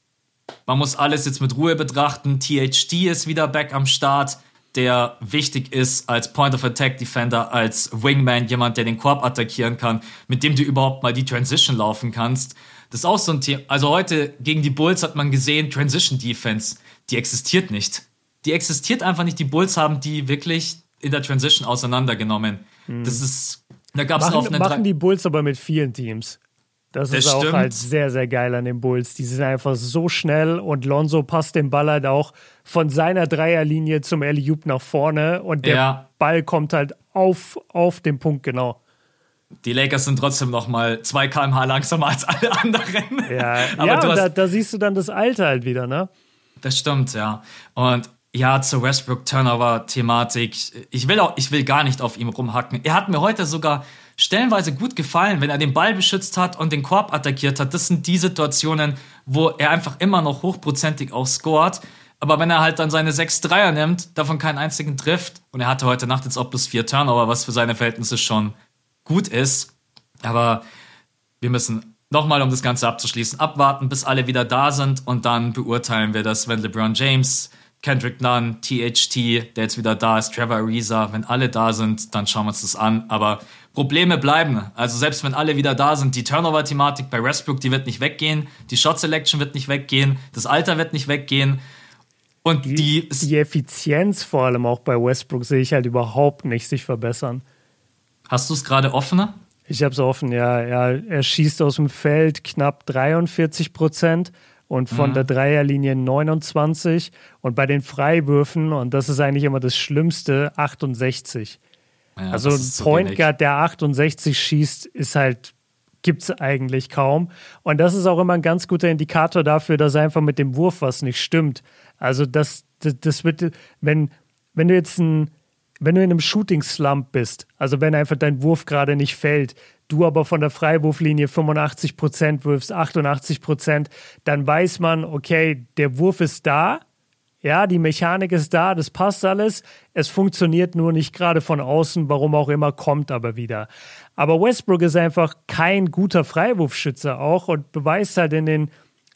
man muss alles jetzt mit Ruhe betrachten. THD ist wieder back am Start, der wichtig ist als Point of Attack Defender, als Wingman, jemand, der den Korb attackieren kann, mit dem du überhaupt mal die Transition laufen kannst. Das ist auch so ein Thema. Also heute gegen die Bulls hat man gesehen, Transition Defense, die existiert nicht. Die existiert einfach nicht. Die Bulls haben die wirklich in der Transition auseinandergenommen. Mhm. Das ist, da gab es noch eine Machen die Bulls aber mit vielen Teams. Das, das ist auch halt sehr, sehr geil an den Bulls. Die sind einfach so schnell und Lonzo passt den Ball halt auch von seiner Dreierlinie zum Eliup nach vorne und der ja. Ball kommt halt auf, auf den Punkt genau. Die Lakers sind trotzdem noch mal 2 km/h langsamer als alle anderen. Ja, aber ja, da, da siehst du dann das Alter halt wieder, ne? Das stimmt, ja. Und ja, zur Westbrook-Turnover-Thematik. Ich will auch, ich will gar nicht auf ihm rumhacken. Er hat mir heute sogar stellenweise gut gefallen, wenn er den Ball beschützt hat und den Korb attackiert hat. Das sind die Situationen, wo er einfach immer noch hochprozentig auch scored. Aber wenn er halt dann seine sechs Dreier nimmt, davon keinen einzigen trifft, und er hatte heute Nacht jetzt auch plus vier Turnover, was für seine Verhältnisse schon gut ist. Aber wir müssen nochmal, um das Ganze abzuschließen, abwarten, bis alle wieder da sind und dann beurteilen wir das, wenn LeBron James Kendrick Nunn, THT, der jetzt wieder da ist, Trevor Ariza, wenn alle da sind, dann schauen wir uns das an. Aber Probleme bleiben. Also selbst wenn alle wieder da sind, die Turnover-Thematik bei Westbrook, die wird nicht weggehen, die Shot-Selection wird nicht weggehen, das Alter wird nicht weggehen. Und die, die, die Effizienz vor allem auch bei Westbrook sehe ich halt überhaupt nicht sich verbessern. Hast du es gerade offener? Ich habe es offen, ja. Er, er schießt aus dem Feld knapp 43 Prozent und von mhm. der Dreierlinie 29 und bei den Freiwürfen, und das ist eigentlich immer das Schlimmste, 68. Ja, also ein Point Guard, der 68 schießt, ist halt gibt es eigentlich kaum. Und das ist auch immer ein ganz guter Indikator dafür, dass einfach mit dem Wurf was nicht stimmt. Also das, das, das wird, wenn, wenn du jetzt ein, wenn du in einem Shooting-Slump bist, also wenn einfach dein Wurf gerade nicht fällt, du aber von der Freiwurflinie 85 Prozent wirfst, 88 Prozent, dann weiß man, okay, der Wurf ist da, ja, die Mechanik ist da, das passt alles. Es funktioniert nur nicht gerade von außen, warum auch immer, kommt aber wieder. Aber Westbrook ist einfach kein guter Freiwurfschütze auch und beweist halt in den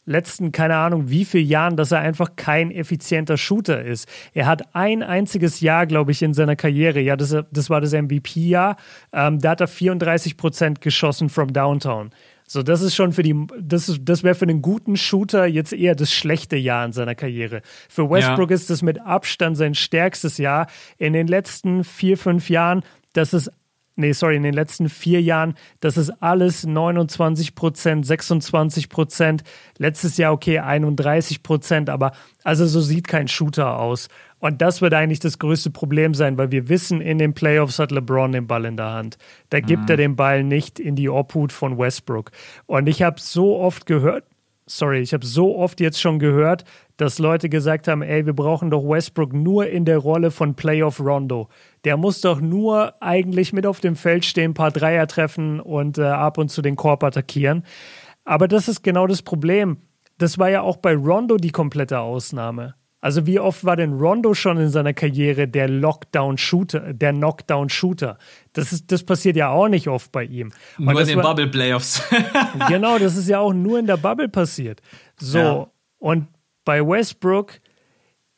letzten, keine Ahnung, wie viele Jahren, dass er einfach kein effizienter Shooter ist. Er hat ein einziges Jahr, glaube ich, in seiner Karriere, ja, das, das war das MVP-Jahr, ähm, da hat er 34 Prozent geschossen from Downtown. So, das ist schon für die, das, das wäre für einen guten Shooter jetzt eher das schlechte Jahr in seiner Karriere. Für Westbrook ja. ist das mit Abstand sein stärkstes Jahr. In den letzten vier, fünf Jahren, das ist nee, sorry, in den letzten vier Jahren, das ist alles 29 Prozent, 26 Prozent. Letztes Jahr, okay, 31 Prozent, aber also so sieht kein Shooter aus. Und das wird eigentlich das größte Problem sein, weil wir wissen, in den Playoffs hat LeBron den Ball in der Hand. Da gibt mhm. er den Ball nicht in die Obhut von Westbrook. Und ich habe so oft gehört, sorry, ich habe so oft jetzt schon gehört, dass Leute gesagt haben, ey, wir brauchen doch Westbrook nur in der Rolle von Playoff Rondo. Der muss doch nur eigentlich mit auf dem Feld stehen, ein paar Dreier treffen und äh, ab und zu den Korb attackieren. Aber das ist genau das Problem. Das war ja auch bei Rondo die komplette Ausnahme. Also wie oft war denn Rondo schon in seiner Karriere der Lockdown-Shooter, der Knockdown-Shooter? Das, ist, das passiert ja auch nicht oft bei ihm. Und nur in den Bubble-Playoffs. genau, das ist ja auch nur in der Bubble passiert. So, ja. und bei Westbrook,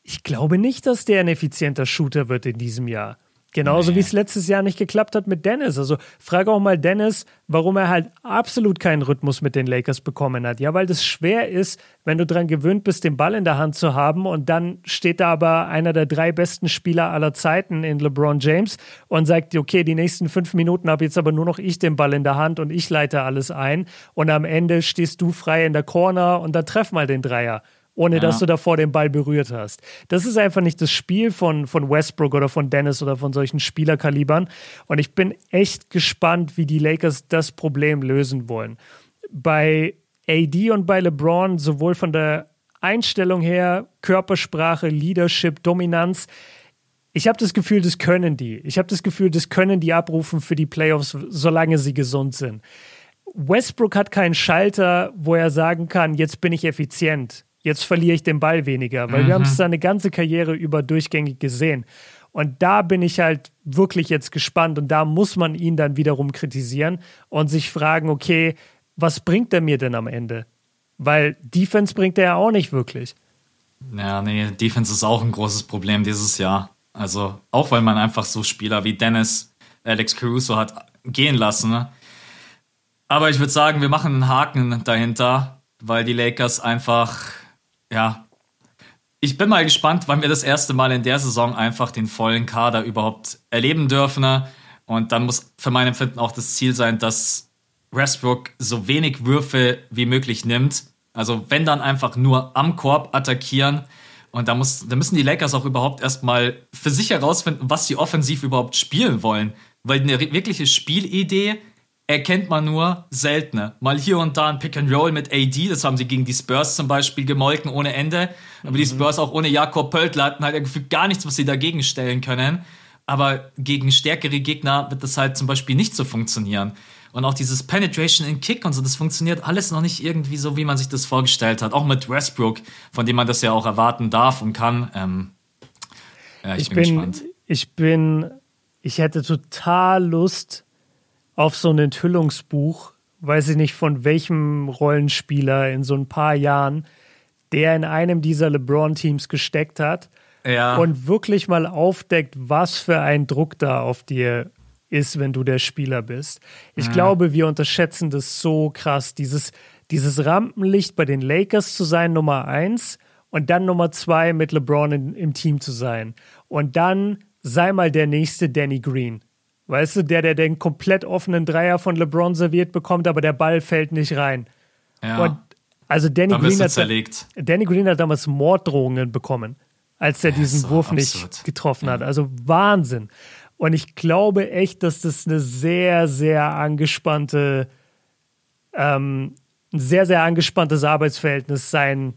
ich glaube nicht, dass der ein effizienter Shooter wird in diesem Jahr. Genauso nee. wie es letztes Jahr nicht geklappt hat mit Dennis. Also frage auch mal Dennis, warum er halt absolut keinen Rhythmus mit den Lakers bekommen hat. Ja, weil das schwer ist, wenn du daran gewöhnt bist, den Ball in der Hand zu haben und dann steht da aber einer der drei besten Spieler aller Zeiten in LeBron James und sagt okay, die nächsten fünf Minuten habe jetzt aber nur noch ich den Ball in der Hand und ich leite alles ein und am Ende stehst du frei in der Corner und dann treff mal den Dreier ohne ja. dass du davor den Ball berührt hast. Das ist einfach nicht das Spiel von, von Westbrook oder von Dennis oder von solchen Spielerkalibern. Und ich bin echt gespannt, wie die Lakers das Problem lösen wollen. Bei AD und bei LeBron, sowohl von der Einstellung her, Körpersprache, Leadership, Dominanz, ich habe das Gefühl, das können die. Ich habe das Gefühl, das können die abrufen für die Playoffs, solange sie gesund sind. Westbrook hat keinen Schalter, wo er sagen kann, jetzt bin ich effizient jetzt verliere ich den Ball weniger, weil mhm. wir haben es seine ganze Karriere über durchgängig gesehen. Und da bin ich halt wirklich jetzt gespannt und da muss man ihn dann wiederum kritisieren und sich fragen, okay, was bringt er mir denn am Ende? Weil Defense bringt er ja auch nicht wirklich. Ja, nee, Defense ist auch ein großes Problem dieses Jahr. Also auch weil man einfach so Spieler wie Dennis, Alex Caruso hat gehen lassen. Ne? Aber ich würde sagen, wir machen einen Haken dahinter, weil die Lakers einfach ja, ich bin mal gespannt, wann wir das erste Mal in der Saison einfach den vollen Kader überhaupt erleben dürfen. Und dann muss für mein Empfinden auch das Ziel sein, dass Westbrook so wenig Würfe wie möglich nimmt. Also wenn dann einfach nur am Korb attackieren. Und da, muss, da müssen die Lakers auch überhaupt erstmal für sich herausfinden, was sie offensiv überhaupt spielen wollen. Weil eine wirkliche Spielidee erkennt man nur seltener. Mal hier und da ein Pick and Roll mit AD, das haben sie gegen die Spurs zum Beispiel gemolken ohne Ende. Aber mhm. die Spurs auch ohne Jakob Pöltler hatten halt gefühlt gar nichts, was sie dagegen stellen können. Aber gegen stärkere Gegner wird das halt zum Beispiel nicht so funktionieren. Und auch dieses Penetration in Kick und so, das funktioniert alles noch nicht irgendwie so, wie man sich das vorgestellt hat. Auch mit Westbrook, von dem man das ja auch erwarten darf und kann. Ähm, ja, ich, ich bin, bin gespannt. Ich bin, ich hätte total Lust, auf so ein Enthüllungsbuch, weiß ich nicht von welchem Rollenspieler in so ein paar Jahren, der in einem dieser LeBron-Teams gesteckt hat ja. und wirklich mal aufdeckt, was für ein Druck da auf dir ist, wenn du der Spieler bist. Ich ja. glaube, wir unterschätzen das so krass, dieses, dieses Rampenlicht bei den Lakers zu sein, Nummer eins, und dann Nummer zwei mit LeBron in, im Team zu sein. Und dann sei mal der nächste Danny Green. Weißt du, der, der den komplett offenen Dreier von LeBron serviert bekommt, aber der Ball fällt nicht rein. Ja. Und also Danny Green, hat, zerlegt. Danny Green hat damals Morddrohungen bekommen, als er diesen so Wurf absurd. nicht getroffen hat. Also Wahnsinn. Und ich glaube echt, dass das eine sehr, sehr angespannte, ähm, ein sehr, sehr angespanntes Arbeitsverhältnis sein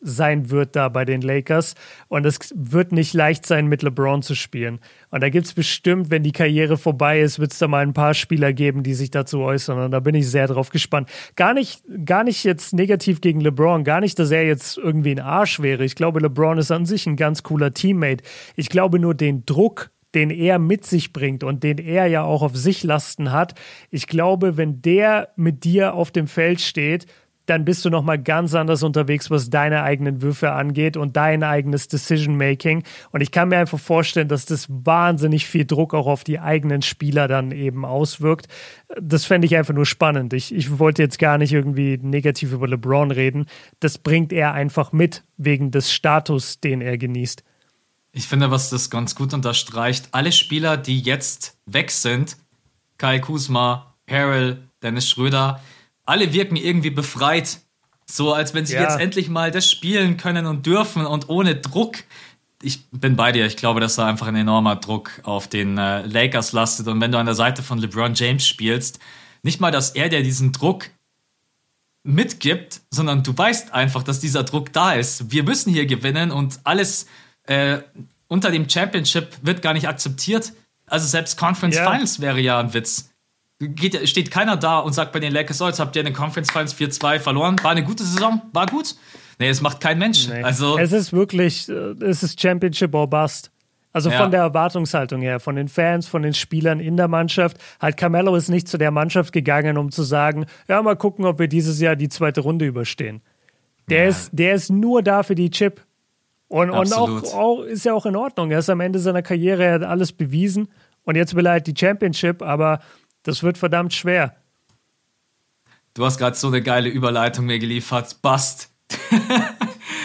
sein wird da bei den Lakers. Und es wird nicht leicht sein, mit LeBron zu spielen. Und da gibt es bestimmt, wenn die Karriere vorbei ist, wird es da mal ein paar Spieler geben, die sich dazu äußern. Und da bin ich sehr drauf gespannt. Gar nicht, gar nicht jetzt negativ gegen LeBron, gar nicht, dass er jetzt irgendwie ein Arsch wäre. Ich glaube, LeBron ist an sich ein ganz cooler Teammate. Ich glaube nur den Druck, den er mit sich bringt und den er ja auch auf sich lasten hat. Ich glaube, wenn der mit dir auf dem Feld steht, dann bist du nochmal ganz anders unterwegs, was deine eigenen Würfe angeht und dein eigenes Decision-Making. Und ich kann mir einfach vorstellen, dass das wahnsinnig viel Druck auch auf die eigenen Spieler dann eben auswirkt. Das fände ich einfach nur spannend. Ich, ich wollte jetzt gar nicht irgendwie negativ über LeBron reden. Das bringt er einfach mit, wegen des Status, den er genießt. Ich finde, was das ganz gut unterstreicht, alle Spieler, die jetzt weg sind, Kai Kusma, Harrell, Dennis Schröder, alle wirken irgendwie befreit. So als wenn sie ja. jetzt endlich mal das spielen können und dürfen und ohne Druck. Ich bin bei dir. Ich glaube, dass da einfach ein enormer Druck auf den äh, Lakers lastet. Und wenn du an der Seite von LeBron James spielst, nicht mal, dass er dir diesen Druck mitgibt, sondern du weißt einfach, dass dieser Druck da ist. Wir müssen hier gewinnen und alles äh, unter dem Championship wird gar nicht akzeptiert. Also selbst Conference ja. Finals wäre ja ein Witz geht, steht keiner da und sagt bei den Lakers, oh, jetzt habt ihr in den Conference Finals 4-2 verloren. War eine gute Saison, war gut. Nee, es macht kein Mensch. Nee. Also, es ist wirklich, äh, es ist Championship or Bust. Also ja. von der Erwartungshaltung her, von den Fans, von den Spielern in der Mannschaft. Halt, Carmelo ist nicht zu der Mannschaft gegangen, um zu sagen, ja, mal gucken, ob wir dieses Jahr die zweite Runde überstehen. Der, ja. ist, der ist nur da für die Chip. Und, und auch, auch, ist ja auch in Ordnung. Er ist am Ende seiner Karriere, er hat alles bewiesen. Und jetzt will er halt die Championship, aber das wird verdammt schwer. Du hast gerade so eine geile Überleitung mir geliefert. Bust.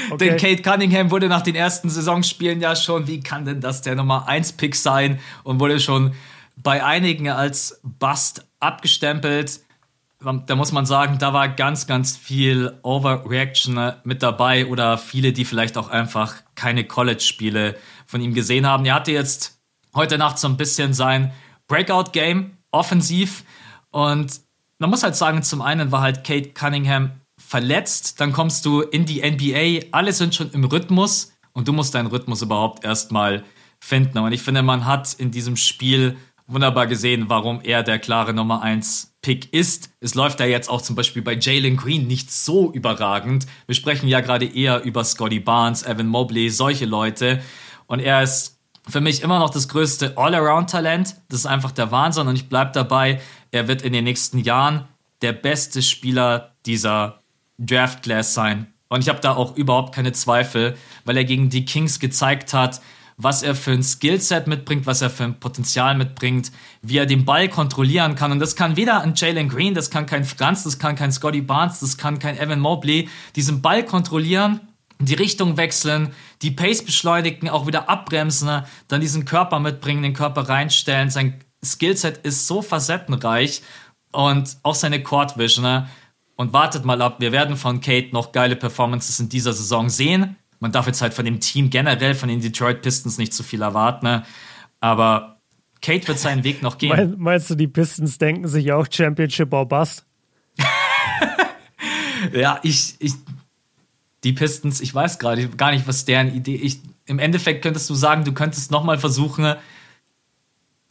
okay. Denn Kate Cunningham wurde nach den ersten Saisonspielen ja schon, wie kann denn das der Nummer 1 Pick sein? Und wurde schon bei einigen als Bust abgestempelt. Da muss man sagen, da war ganz, ganz viel Overreaction mit dabei oder viele, die vielleicht auch einfach keine College-Spiele von ihm gesehen haben. Er hatte jetzt heute Nacht so ein bisschen sein Breakout-Game offensiv. Und man muss halt sagen, zum einen war halt Kate Cunningham verletzt, dann kommst du in die NBA, alle sind schon im Rhythmus und du musst deinen Rhythmus überhaupt erstmal finden. Und ich finde, man hat in diesem Spiel wunderbar gesehen, warum er der klare Nummer 1 Pick ist. Es läuft da jetzt auch zum Beispiel bei Jalen Green nicht so überragend. Wir sprechen ja gerade eher über Scotty Barnes, Evan Mobley, solche Leute. Und er ist für mich immer noch das größte All-Around-Talent. Das ist einfach der Wahnsinn und ich bleibe dabei, er wird in den nächsten Jahren der beste Spieler dieser Draft-Class sein. Und ich habe da auch überhaupt keine Zweifel, weil er gegen die Kings gezeigt hat, was er für ein Skillset mitbringt, was er für ein Potenzial mitbringt, wie er den Ball kontrollieren kann. Und das kann weder ein Jalen Green, das kann kein Franz, das kann kein Scotty Barnes, das kann kein Evan Mobley. Diesen Ball kontrollieren die Richtung wechseln, die Pace beschleunigen, auch wieder abbremsen, dann diesen Körper mitbringen, den Körper reinstellen. Sein Skillset ist so facettenreich und auch seine Court Vision. Und wartet mal ab, wir werden von Kate noch geile Performances in dieser Saison sehen. Man darf jetzt halt von dem Team generell, von den Detroit Pistons nicht zu viel erwarten. Aber Kate wird seinen Weg noch gehen. Meinst du, die Pistons denken sich auch Championship or Bust? ja, ich, ich die Pistons, ich weiß gerade gar nicht, was deren Idee ist. Im Endeffekt könntest du sagen, du könntest nochmal versuchen,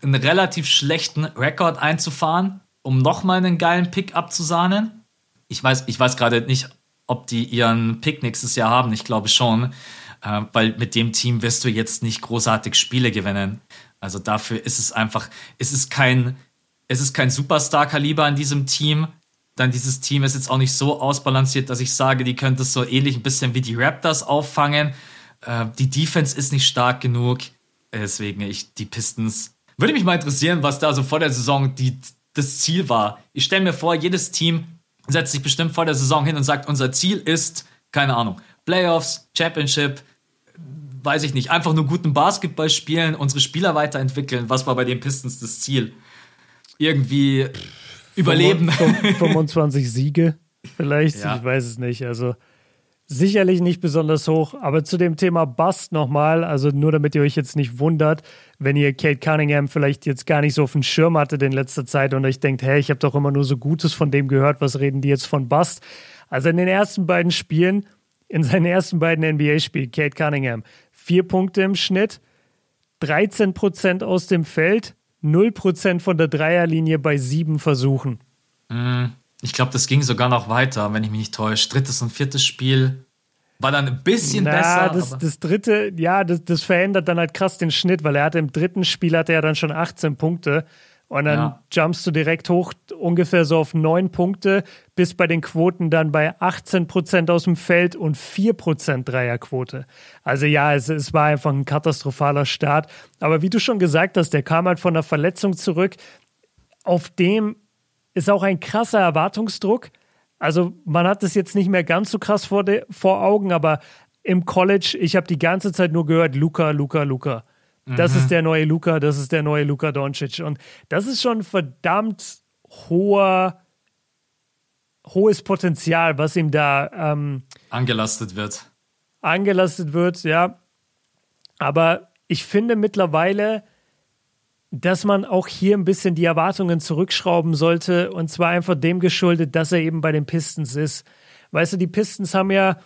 einen relativ schlechten Rekord einzufahren, um nochmal einen geilen Pick abzusahnen. Ich weiß, ich weiß gerade nicht, ob die ihren Pick nächstes Jahr haben. Ich glaube schon, äh, weil mit dem Team wirst du jetzt nicht großartig Spiele gewinnen. Also dafür ist es einfach, es ist kein, es ist kein Superstar-Kaliber in diesem Team dann dieses Team ist jetzt auch nicht so ausbalanciert, dass ich sage, die könnte es so ähnlich ein bisschen wie die Raptors auffangen. Äh, die Defense ist nicht stark genug. Deswegen ich die Pistons. Würde mich mal interessieren, was da so vor der Saison die, das Ziel war. Ich stelle mir vor, jedes Team setzt sich bestimmt vor der Saison hin und sagt, unser Ziel ist, keine Ahnung, Playoffs, Championship, weiß ich nicht, einfach nur guten Basketball spielen, unsere Spieler weiterentwickeln. Was war bei den Pistons das Ziel? Irgendwie überleben. 25 Siege vielleicht, ja. ich weiß es nicht. Also sicherlich nicht besonders hoch. Aber zu dem Thema Bust nochmal, also nur damit ihr euch jetzt nicht wundert, wenn ihr Kate Cunningham vielleicht jetzt gar nicht so auf dem Schirm hattet in letzter Zeit und euch denkt, hey, ich habe doch immer nur so Gutes von dem gehört, was reden die jetzt von Bust? Also in den ersten beiden Spielen, in seinen ersten beiden NBA-Spielen, Kate Cunningham, vier Punkte im Schnitt, 13 Prozent aus dem Feld, 0 Prozent von der Dreierlinie bei sieben Versuchen. Mm. Ich glaube, das ging sogar noch weiter, wenn ich mich nicht täusche. Drittes und viertes Spiel war dann ein bisschen Na, besser. Das, das dritte, ja, das, das, verändert dann halt krass den Schnitt, weil er hatte im dritten Spiel hatte er dann schon 18 Punkte. Und dann ja. jumpst du direkt hoch ungefähr so auf neun Punkte, bis bei den Quoten dann bei 18 Prozent aus dem Feld und 4 Prozent Dreierquote. Also ja, es, es war einfach ein katastrophaler Start. Aber wie du schon gesagt hast, der kam halt von einer Verletzung zurück, auf dem ist auch ein krasser Erwartungsdruck. Also man hat es jetzt nicht mehr ganz so krass vor, de, vor Augen, aber im College, ich habe die ganze Zeit nur gehört, Luca, Luca, Luca. Das mhm. ist der neue Luca, das ist der neue Luca Doncic. Und das ist schon verdammt hoher, hohes Potenzial, was ihm da ähm, angelastet wird. Angelastet wird, ja. Aber ich finde mittlerweile, dass man auch hier ein bisschen die Erwartungen zurückschrauben sollte und zwar einfach dem geschuldet, dass er eben bei den Pistons ist. Weißt du, die Pistons haben ja,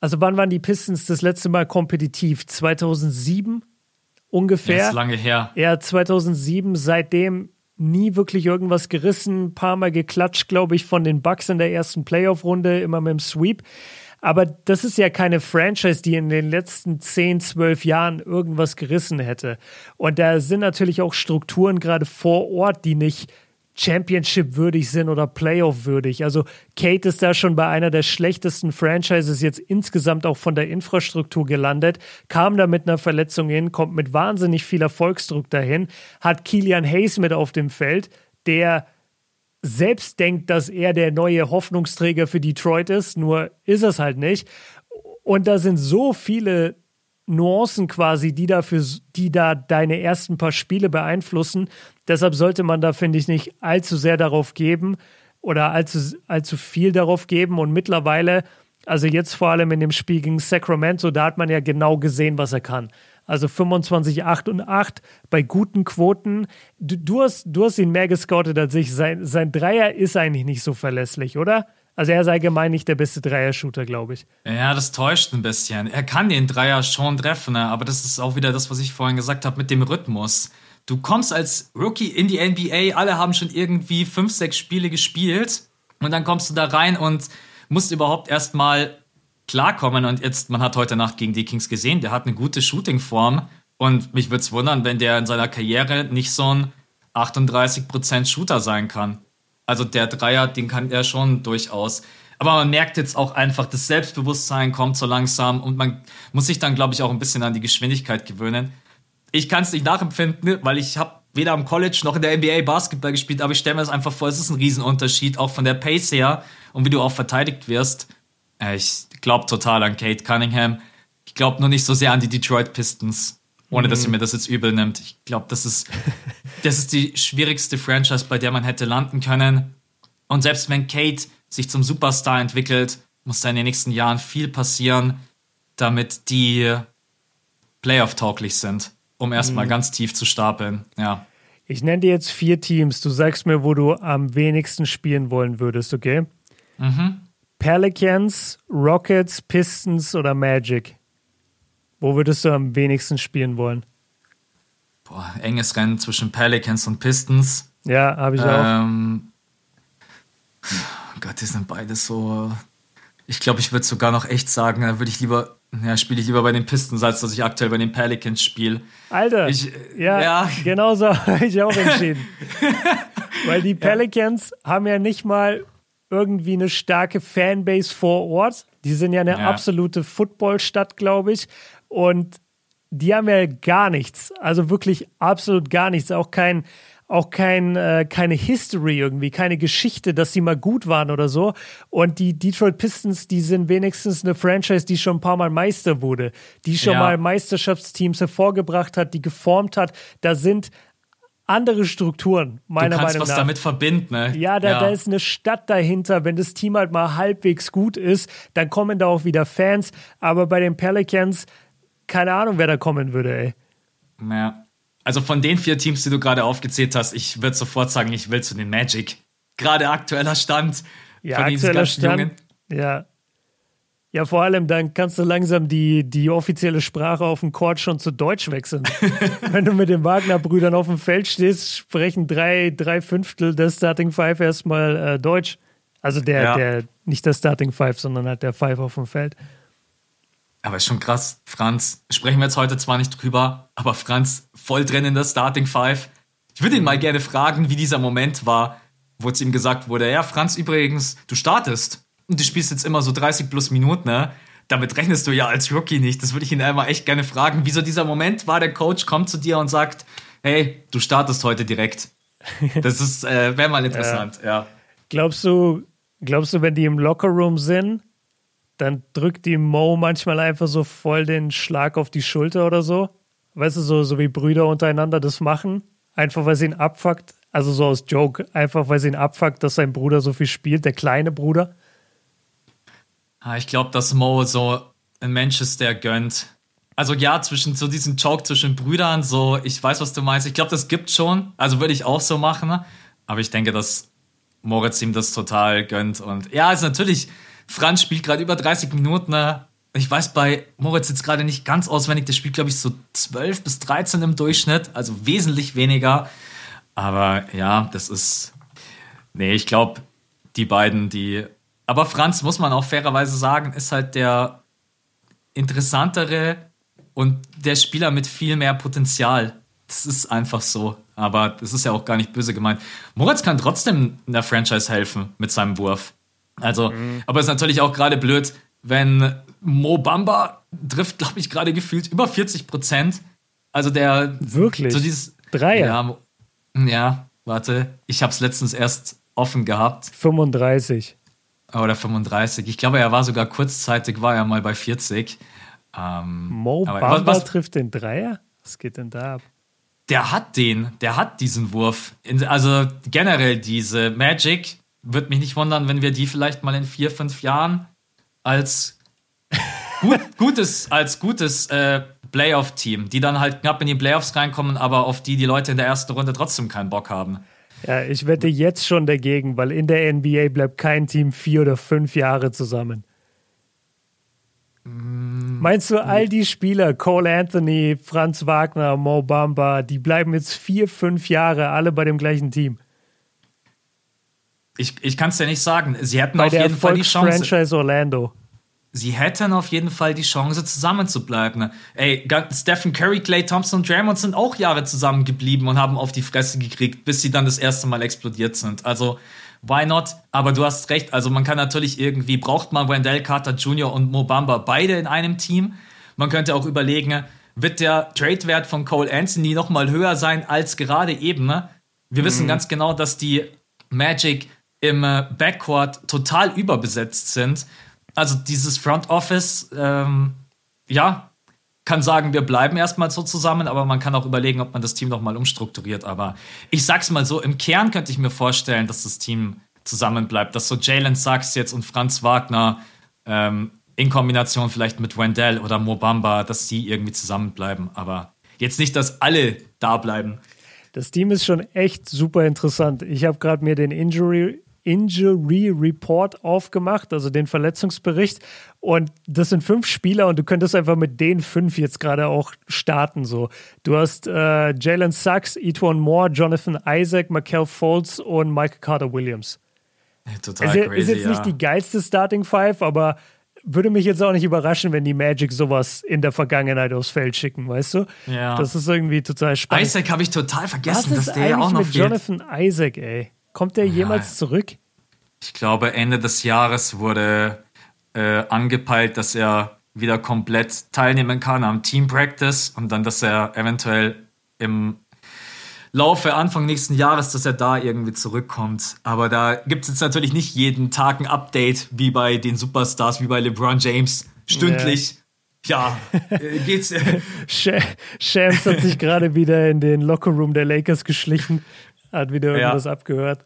also wann waren die Pistons das letzte Mal kompetitiv? 2007 ungefähr. Das ist lange her. Ja, 2007, seitdem nie wirklich irgendwas gerissen, ein paar Mal geklatscht, glaube ich, von den Bucks in der ersten Playoff-Runde, immer mit dem Sweep. Aber das ist ja keine Franchise, die in den letzten 10, 12 Jahren irgendwas gerissen hätte. Und da sind natürlich auch Strukturen gerade vor Ort, die nicht Championship würdig sind oder Playoff würdig. Also Kate ist da schon bei einer der schlechtesten Franchises jetzt insgesamt auch von der Infrastruktur gelandet, kam da mit einer Verletzung hin, kommt mit wahnsinnig viel Erfolgsdruck dahin, hat Kilian Hayes mit auf dem Feld, der selbst denkt, dass er der neue Hoffnungsträger für Detroit ist, nur ist es halt nicht. Und da sind so viele Nuancen quasi, die dafür, die da deine ersten paar Spiele beeinflussen. Deshalb sollte man da, finde ich, nicht allzu sehr darauf geben oder allzu, allzu viel darauf geben. Und mittlerweile, also jetzt vor allem in dem Spiel gegen Sacramento, da hat man ja genau gesehen, was er kann. Also 25, 8 und 8 bei guten Quoten. Du, du, hast, du hast ihn mehr gescoutet als ich. Sein, sein Dreier ist eigentlich nicht so verlässlich, oder? Also er ist allgemein nicht der beste Dreier-Shooter, glaube ich. Ja, das täuscht ein bisschen. Er kann den Dreier schon treffen, ne? aber das ist auch wieder das, was ich vorhin gesagt habe mit dem Rhythmus. Du kommst als Rookie in die NBA, alle haben schon irgendwie fünf, sechs Spiele gespielt und dann kommst du da rein und musst überhaupt erstmal klarkommen. Und jetzt, man hat heute Nacht gegen die Kings gesehen, der hat eine gute Shootingform. Und mich würde es wundern, wenn der in seiner Karriere nicht so ein 38% Shooter sein kann. Also der Dreier, den kann er schon durchaus. Aber man merkt jetzt auch einfach, das Selbstbewusstsein kommt so langsam und man muss sich dann, glaube ich, auch ein bisschen an die Geschwindigkeit gewöhnen. Ich kann es nicht nachempfinden, weil ich habe weder am College noch in der NBA Basketball gespielt, aber ich stelle mir das einfach vor, es ist ein Riesenunterschied, auch von der Pace her und wie du auch verteidigt wirst. Äh, ich glaube total an Kate Cunningham. Ich glaube nur nicht so sehr an die Detroit Pistons, ohne mhm. dass sie mir das jetzt übel nimmt. Ich glaube, das ist, das ist die schwierigste Franchise, bei der man hätte landen können. Und selbst wenn Kate sich zum Superstar entwickelt, muss da in den nächsten Jahren viel passieren, damit die Playoff-tauglich sind, um erstmal mhm. ganz tief zu stapeln. Ja. Ich nenne dir jetzt vier Teams. Du sagst mir, wo du am wenigsten spielen wollen würdest, okay? Mhm. Pelicans, Rockets, Pistons oder Magic? Wo würdest du am wenigsten spielen wollen? Boah, enges Rennen zwischen Pelicans und Pistons. Ja, habe ich ähm, auch. Gott, die sind beide so. Ich glaube, ich würde sogar noch echt sagen, da würde ich lieber, ja, spiele ich lieber bei den Pistons, als dass ich aktuell bei den Pelicans spiele. Alter, ich, ja, ja, genau so habe ich auch entschieden. Weil die Pelicans ja. haben ja nicht mal irgendwie eine starke Fanbase vor Ort. Die sind ja eine ja. absolute Footballstadt, glaube ich. Und die haben ja gar nichts. Also wirklich absolut gar nichts. Auch kein, auch kein, äh, keine History irgendwie, keine Geschichte, dass sie mal gut waren oder so. Und die Detroit Pistons, die sind wenigstens eine Franchise, die schon ein paar Mal Meister wurde, die schon ja. mal Meisterschaftsteams hervorgebracht hat, die geformt hat. Da sind andere Strukturen, meiner du kannst Meinung was nach. damit verbinden, ne? Ja, da, ja. da ist eine Stadt dahinter. Wenn das Team halt mal halbwegs gut ist, dann kommen da auch wieder Fans. Aber bei den Pelicans, keine Ahnung, wer da kommen würde, ey. Ja. Also von den vier Teams, die du gerade aufgezählt hast, ich würde sofort sagen, ich will zu den Magic. Gerade aktueller Stand. Ja, aktueller Stand. Jungen. Ja. Ja, vor allem dann kannst du langsam die, die offizielle Sprache auf dem Court schon zu Deutsch wechseln. Wenn du mit den Wagner-Brüdern auf dem Feld stehst, sprechen drei, drei Fünftel der Starting Five erstmal äh, Deutsch. Also der, ja. der, nicht der Starting Five, sondern halt der Five auf dem Feld. Aber ist schon krass. Franz, sprechen wir jetzt heute zwar nicht drüber, aber Franz voll drin in der Starting Five. Ich würde ihn mal gerne fragen, wie dieser Moment war, wo es ihm gesagt wurde, ja, Franz, übrigens, du startest und du spielst jetzt immer so 30 plus Minuten, ne? Damit rechnest du ja als Rookie nicht. Das würde ich ihn einmal echt gerne fragen. Wieso dieser Moment war, der Coach kommt zu dir und sagt, hey, du startest heute direkt. Das ist, äh, wäre mal interessant, ja. ja. Glaubst du, glaubst du, wenn die im Lockerroom sind, dann drückt die Mo manchmal einfach so voll den Schlag auf die Schulter oder so? Weißt du, so, so wie Brüder untereinander das machen? Einfach weil sie ihn abfuckt. Also so aus Joke, einfach weil sie ihn abfuckt, dass sein Bruder so viel spielt, der kleine Bruder. Ah, ich glaube, dass Mo so ein Mensch ist, der gönnt. Also ja, zwischen so diesem Joke zwischen Brüdern, so, ich weiß, was du meinst. Ich glaube, das gibt schon. Also würde ich auch so machen. Aber ich denke, dass Moritz ihm das total gönnt. Und ja, ist natürlich, Franz spielt gerade über 30 Minuten. Ne? Ich weiß bei Moritz jetzt gerade nicht ganz auswendig. Der spielt, glaube ich, so 12 bis 13 im Durchschnitt. Also wesentlich weniger. Aber ja, das ist. Nee, ich glaube, die beiden, die aber Franz, muss man auch fairerweise sagen, ist halt der interessantere und der Spieler mit viel mehr Potenzial. Das ist einfach so. Aber das ist ja auch gar nicht böse gemeint. Moritz kann trotzdem in der Franchise helfen mit seinem Wurf. Also, mhm. aber es ist natürlich auch gerade blöd, wenn Mo Bamba trifft, glaube ich, gerade gefühlt über 40 Prozent. Also der. Wirklich? So dieses, Dreier? Ja, ja, warte. Ich habe es letztens erst offen gehabt. 35. Oder 35. Ich glaube, er war sogar kurzzeitig, war er mal bei 40. Ähm, Mo Bamba was, was, trifft den Dreier? Was geht denn da ab? Der hat den, der hat diesen Wurf. Also generell diese Magic, würde mich nicht wundern, wenn wir die vielleicht mal in vier, fünf Jahren als gut, gutes, als gutes äh, Playoff-Team, die dann halt knapp in die Playoffs reinkommen, aber auf die die Leute in der ersten Runde trotzdem keinen Bock haben. Ja, ich wette jetzt schon dagegen, weil in der NBA bleibt kein Team vier oder fünf Jahre zusammen. Mm. Meinst du, all die Spieler, Cole Anthony, Franz Wagner, Mo Bamba, die bleiben jetzt vier, fünf Jahre alle bei dem gleichen Team? Ich, ich kann es dir nicht sagen. Sie hätten bei auf jeden Fall die Chance. Franchise Orlando sie hätten auf jeden Fall die Chance, zusammen zu bleiben. Ey, Stephen Curry, Clay Thompson und Draymond sind auch Jahre zusammengeblieben und haben auf die Fresse gekriegt, bis sie dann das erste Mal explodiert sind. Also, why not? Aber du hast recht. Also, man kann natürlich irgendwie, braucht man Wendell Carter Jr. und Mobamba beide in einem Team. Man könnte auch überlegen, wird der Trade-Wert von Cole Anthony nochmal höher sein als gerade eben? Ne? Wir mhm. wissen ganz genau, dass die Magic im äh, Backcourt total überbesetzt sind also dieses Front Office, ähm, ja, kann sagen, wir bleiben erstmal so zusammen, aber man kann auch überlegen, ob man das Team nochmal umstrukturiert. Aber ich sag's mal so, im Kern könnte ich mir vorstellen, dass das Team zusammenbleibt, dass so Jalen Sachs jetzt und Franz Wagner ähm, in Kombination vielleicht mit Wendell oder Mobamba, dass die irgendwie zusammenbleiben. Aber jetzt nicht, dass alle da bleiben. Das Team ist schon echt super interessant. Ich habe gerade mir den Injury Injury Report aufgemacht, also den Verletzungsbericht. Und das sind fünf Spieler und du könntest einfach mit den fünf jetzt gerade auch starten. So. Du hast äh, Jalen Sachs, Etwan Moore, Jonathan Isaac, Michael Foltz und Michael Carter Williams. Total ist, crazy, ist jetzt ja. nicht die geilste Starting Five, aber würde mich jetzt auch nicht überraschen, wenn die Magic sowas in der Vergangenheit aufs Feld schicken, weißt du? Ja. Das ist irgendwie total spannend. Isaac habe ich total vergessen, Was dass der ja auch noch mit fehlt. Jonathan Isaac, ey. Kommt der jemals zurück? Ich glaube, Ende des Jahres wurde äh, angepeilt, dass er wieder komplett teilnehmen kann am Team Practice und dann, dass er eventuell im Laufe Anfang nächsten Jahres, dass er da irgendwie zurückkommt. Aber da gibt es jetzt natürlich nicht jeden Tag ein Update wie bei den Superstars, wie bei LeBron James, stündlich. Yeah. Ja, äh, geht's. Shams hat sich gerade wieder in den Lockerroom der Lakers geschlichen, hat wieder irgendwas ja. abgehört.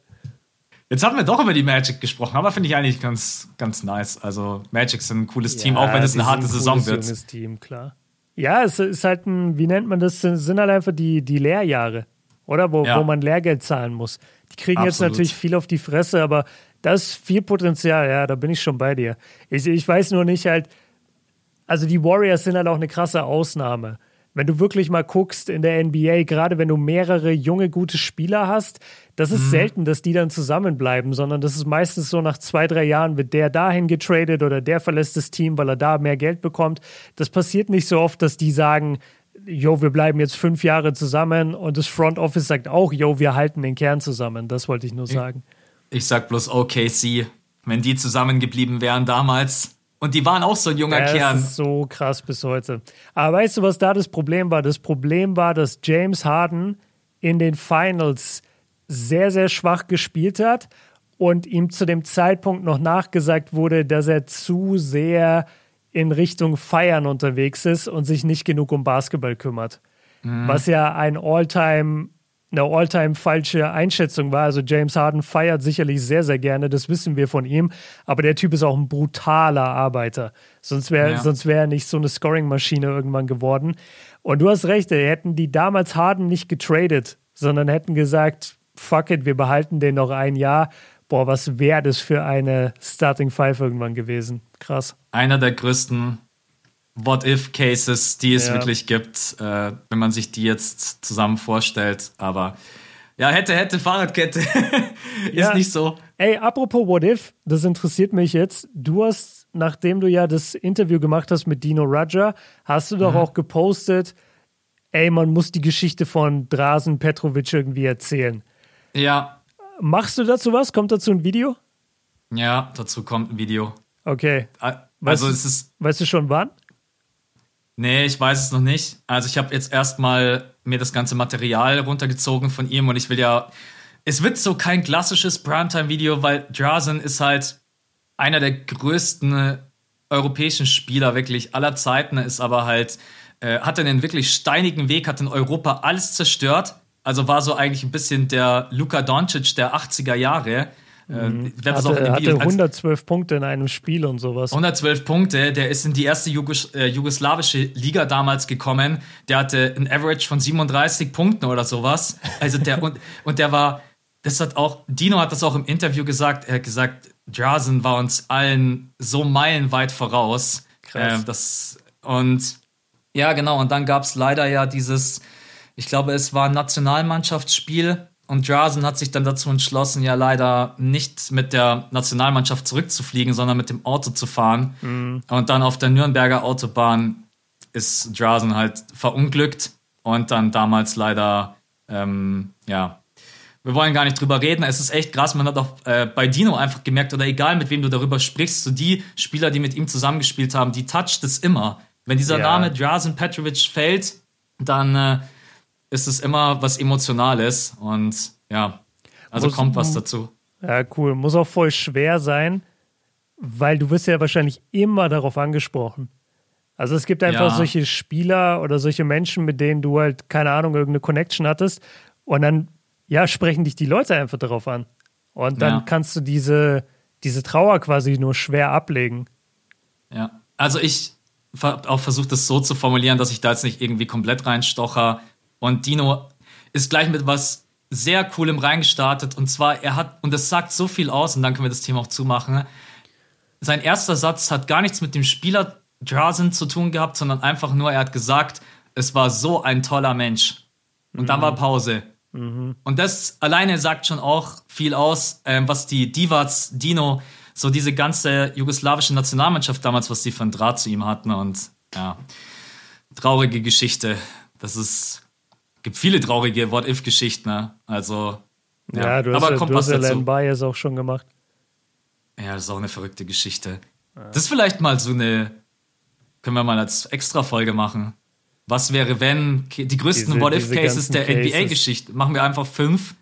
Jetzt haben wir doch über die Magic gesprochen, aber finde ich eigentlich ganz, ganz nice. Also Magic sind ein cooles ja, Team, auch wenn es eine harte ein Saison wird. Junges Team, klar. Ja, es ist halt ein, wie nennt man das, sind halt einfach die, die Lehrjahre, oder? Wo, ja. wo man Lehrgeld zahlen muss. Die kriegen Absolut. jetzt natürlich viel auf die Fresse, aber das ist viel Potenzial, ja, da bin ich schon bei dir. Ich, ich weiß nur nicht halt, also die Warriors sind halt auch eine krasse Ausnahme. Wenn du wirklich mal guckst in der NBA, gerade wenn du mehrere junge, gute Spieler hast, das ist mhm. selten, dass die dann zusammenbleiben, sondern das ist meistens so nach zwei, drei Jahren wird der dahin getradet oder der verlässt das Team, weil er da mehr Geld bekommt. Das passiert nicht so oft, dass die sagen, jo, wir bleiben jetzt fünf Jahre zusammen und das Front Office sagt auch, jo, wir halten den Kern zusammen. Das wollte ich nur sagen. Ich, ich sag bloß OKC, wenn die zusammengeblieben wären damals, und die waren auch so ein junger das Kern. Das ist so krass bis heute. Aber weißt du, was da das Problem war? Das Problem war, dass James Harden in den Finals sehr, sehr schwach gespielt hat und ihm zu dem Zeitpunkt noch nachgesagt wurde, dass er zu sehr in Richtung Feiern unterwegs ist und sich nicht genug um Basketball kümmert. Mhm. Was ja ein All-Time eine all-time falsche Einschätzung war. Also James Harden feiert sicherlich sehr, sehr gerne, das wissen wir von ihm. Aber der Typ ist auch ein brutaler Arbeiter. Sonst wäre ja. wär er nicht so eine Scoring-Maschine irgendwann geworden. Und du hast recht, hätten die damals Harden nicht getradet, sondern hätten gesagt, fuck it, wir behalten den noch ein Jahr. Boah, was wäre das für eine Starting Five irgendwann gewesen? Krass. Einer der größten What-If-Cases, die es ja. wirklich gibt, äh, wenn man sich die jetzt zusammen vorstellt. Aber ja, hätte, hätte, Fahrradkette. ist ja. nicht so. Ey, apropos What If, das interessiert mich jetzt. Du hast, nachdem du ja das Interview gemacht hast mit Dino Raja, hast du doch mhm. auch gepostet, ey, man muss die Geschichte von Drasen Petrovic irgendwie erzählen. Ja. Machst du dazu was? Kommt dazu ein Video? Ja, dazu kommt ein Video. Okay. Also weißt, es ist. Weißt du schon wann? Nee, ich weiß es noch nicht. Also ich habe jetzt erstmal mir das ganze Material runtergezogen von ihm und ich will ja. Es wird so kein klassisches Primetime-Video, weil Drazen ist halt einer der größten europäischen Spieler wirklich aller Zeiten, ist aber halt, äh, hat einen wirklich steinigen Weg, hat in Europa alles zerstört. Also war so eigentlich ein bisschen der Luka Doncic der 80er Jahre. Mhm. Äh, hatte, hatte 112 Punkte in einem Spiel und sowas. 112 Punkte, der ist in die erste Jugos äh, jugoslawische Liga damals gekommen. Der hatte ein Average von 37 Punkten oder sowas. Also der und, und der war, das hat auch, Dino hat das auch im Interview gesagt, er hat gesagt, Drazen war uns allen so meilenweit voraus. Krass. Äh, das, und ja, genau, und dann gab es leider ja dieses, ich glaube, es war ein Nationalmannschaftsspiel und Drazen hat sich dann dazu entschlossen, ja leider nicht mit der Nationalmannschaft zurückzufliegen, sondern mit dem Auto zu fahren. Mhm. Und dann auf der Nürnberger Autobahn ist Drazen halt verunglückt und dann damals leider, ähm, ja, wir wollen gar nicht drüber reden. Es ist echt krass. Man hat auch äh, bei Dino einfach gemerkt, oder egal mit wem du darüber sprichst, so die Spieler, die mit ihm zusammengespielt haben, die toucht es immer. Wenn dieser ja. Name Drazen Petrovic fällt, dann äh, ist es immer was Emotionales und ja, also muss, kommt was dazu. Ja, cool. Muss auch voll schwer sein, weil du wirst ja wahrscheinlich immer darauf angesprochen. Also es gibt einfach ja. solche Spieler oder solche Menschen, mit denen du halt, keine Ahnung, irgendeine Connection hattest und dann, ja, sprechen dich die Leute einfach darauf an. Und dann ja. kannst du diese, diese Trauer quasi nur schwer ablegen. Ja, also ich habe auch versucht, das so zu formulieren, dass ich da jetzt nicht irgendwie komplett reinstocher und Dino ist gleich mit was sehr Coolem reingestartet. Und zwar, er hat, und das sagt so viel aus, und dann können wir das Thema auch zumachen. Sein erster Satz hat gar nichts mit dem Spieler Drazen zu tun gehabt, sondern einfach nur, er hat gesagt, es war so ein toller Mensch. Und mhm. dann war Pause. Mhm. Und das alleine sagt schon auch viel aus, äh, was die Divas, Dino, so diese ganze jugoslawische Nationalmannschaft damals, was die für einen Draht zu ihm hatten. Und ja, traurige Geschichte. Das ist gibt viele traurige What-If-Geschichten, ne? Also. Ja, ja du hast, aber kommt du was hast dazu. Bias auch schon gemacht. Ja, das ist auch eine verrückte Geschichte. Ja. Das ist vielleicht mal so eine. Können wir mal als Extra-Folge machen. Was wäre, wenn die größten What-If-Cases der NBA-Geschichte? Machen wir einfach fünf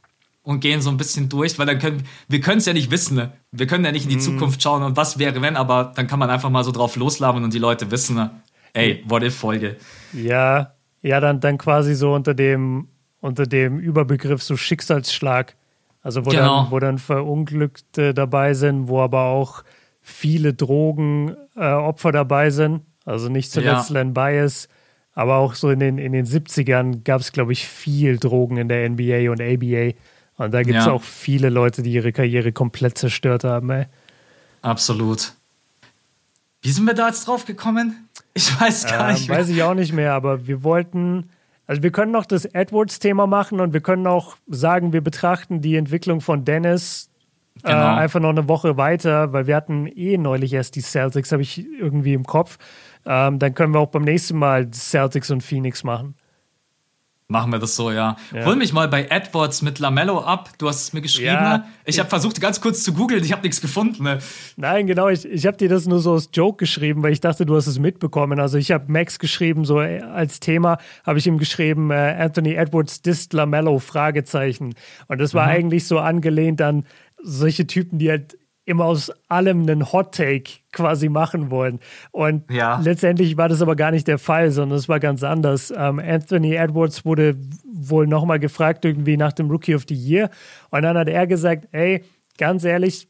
und gehen so ein bisschen durch, weil dann können wir können es ja nicht wissen. Ne? Wir können ja nicht in die mm. Zukunft schauen und was wäre, wenn, aber dann kann man einfach mal so drauf loslabern und die Leute wissen. Ne? ey, What If-Folge. Ja, ja, dann, dann quasi so unter dem, unter dem Überbegriff so Schicksalsschlag. Also wo, genau. dann, wo dann Verunglückte dabei sind, wo aber auch viele Drogenopfer äh, dabei sind. Also nicht zuletzt ja. Len Bias, aber auch so in den, in den 70ern gab es, glaube ich, viel Drogen in der NBA und ABA. Und da gibt es ja. auch viele Leute, die ihre Karriere komplett zerstört haben. Ey. Absolut. Wie sind wir da jetzt drauf gekommen? Ich weiß gar ähm, nicht. Mehr. Weiß ich auch nicht mehr, aber wir wollten, also wir können noch das Edwards-Thema machen und wir können auch sagen, wir betrachten die Entwicklung von Dennis äh, genau. äh, einfach noch eine Woche weiter, weil wir hatten eh neulich erst die Celtics, habe ich irgendwie im Kopf. Ähm, dann können wir auch beim nächsten Mal Celtics und Phoenix machen. Machen wir das so, ja. ja. Hol mich mal bei Edwards mit Lamello ab. Du hast es mir geschrieben. Ja, ich, ich habe versucht, ganz kurz zu googeln. Ich habe nichts gefunden. Ne? Nein, genau. Ich, ich habe dir das nur so als Joke geschrieben, weil ich dachte, du hast es mitbekommen. Also ich habe Max geschrieben, so äh, als Thema habe ich ihm geschrieben, äh, Anthony Edwards disst Lamello, Fragezeichen. Und das war mhm. eigentlich so angelehnt an solche Typen, die halt immer aus allem einen Hot Take quasi machen wollen. Und ja. letztendlich war das aber gar nicht der Fall, sondern es war ganz anders. Ähm, Anthony Edwards wurde wohl nochmal gefragt, irgendwie nach dem Rookie of the Year. Und dann hat er gesagt, ey, ganz ehrlich,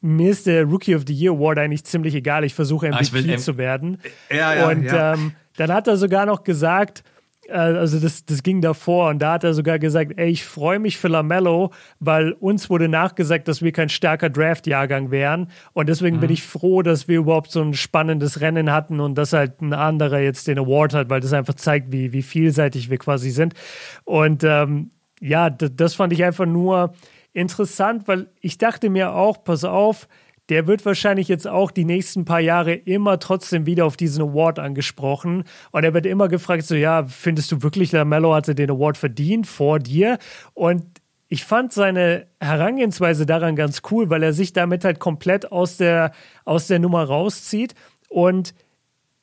mir ist der Rookie of the Year Award eigentlich ziemlich egal. Ich versuche MVP ah, zu werden. Ja, ja, und ja. Ähm, dann hat er sogar noch gesagt, also das, das ging davor und da hat er sogar gesagt, ey, ich freue mich für Lamello, weil uns wurde nachgesagt, dass wir kein starker Draft-Jahrgang wären und deswegen mhm. bin ich froh, dass wir überhaupt so ein spannendes Rennen hatten und dass halt ein anderer jetzt den Award hat, weil das einfach zeigt, wie, wie vielseitig wir quasi sind. Und ähm, ja, das fand ich einfach nur interessant, weil ich dachte mir auch, pass auf, der wird wahrscheinlich jetzt auch die nächsten paar Jahre immer trotzdem wieder auf diesen Award angesprochen. Und er wird immer gefragt, so, ja, findest du wirklich, Lamello hatte den Award verdient vor dir? Und ich fand seine Herangehensweise daran ganz cool, weil er sich damit halt komplett aus der, aus der Nummer rauszieht und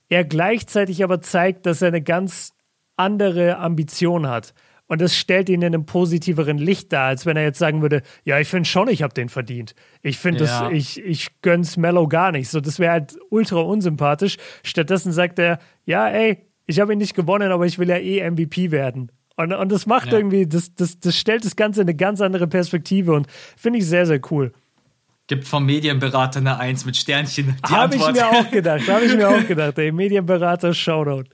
er gleichzeitig aber zeigt, dass er eine ganz andere Ambition hat. Und das stellt ihn in einem positiveren Licht dar, als wenn er jetzt sagen würde, ja, ich finde schon, ich habe den verdient. Ich finde ja. das, ich, ich gönn's Mellow gar nicht. So, das wäre halt ultra unsympathisch. Stattdessen sagt er, ja, ey, ich habe ihn nicht gewonnen, aber ich will ja eh MVP werden. Und, und das macht ja. irgendwie, das, das, das stellt das Ganze in eine ganz andere Perspektive und finde ich sehr, sehr cool. Gibt vom Medienberater eine Eins mit Sternchen. Habe ich mir auch gedacht, habe ich mir auch gedacht, ey, Medienberater, Shoutout.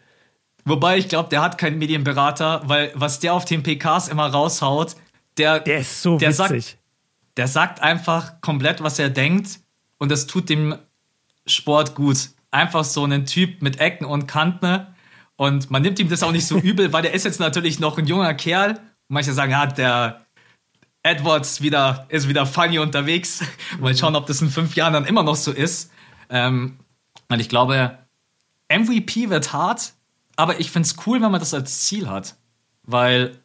Wobei ich glaube, der hat keinen Medienberater, weil was der auf den PKs immer raushaut, der, der ist so der witzig. Sagt, der sagt einfach komplett, was er denkt und das tut dem Sport gut. Einfach so einen Typ mit Ecken und Kanten und man nimmt ihm das auch nicht so übel, weil der ist jetzt natürlich noch ein junger Kerl. Manche sagen, ja, der Edwards wieder, ist wieder funny unterwegs. Mal schauen, ob das in fünf Jahren dann immer noch so ist. Ähm, und ich glaube, MVP wird hart, aber ich finde es cool, wenn man das als Ziel hat. Weil,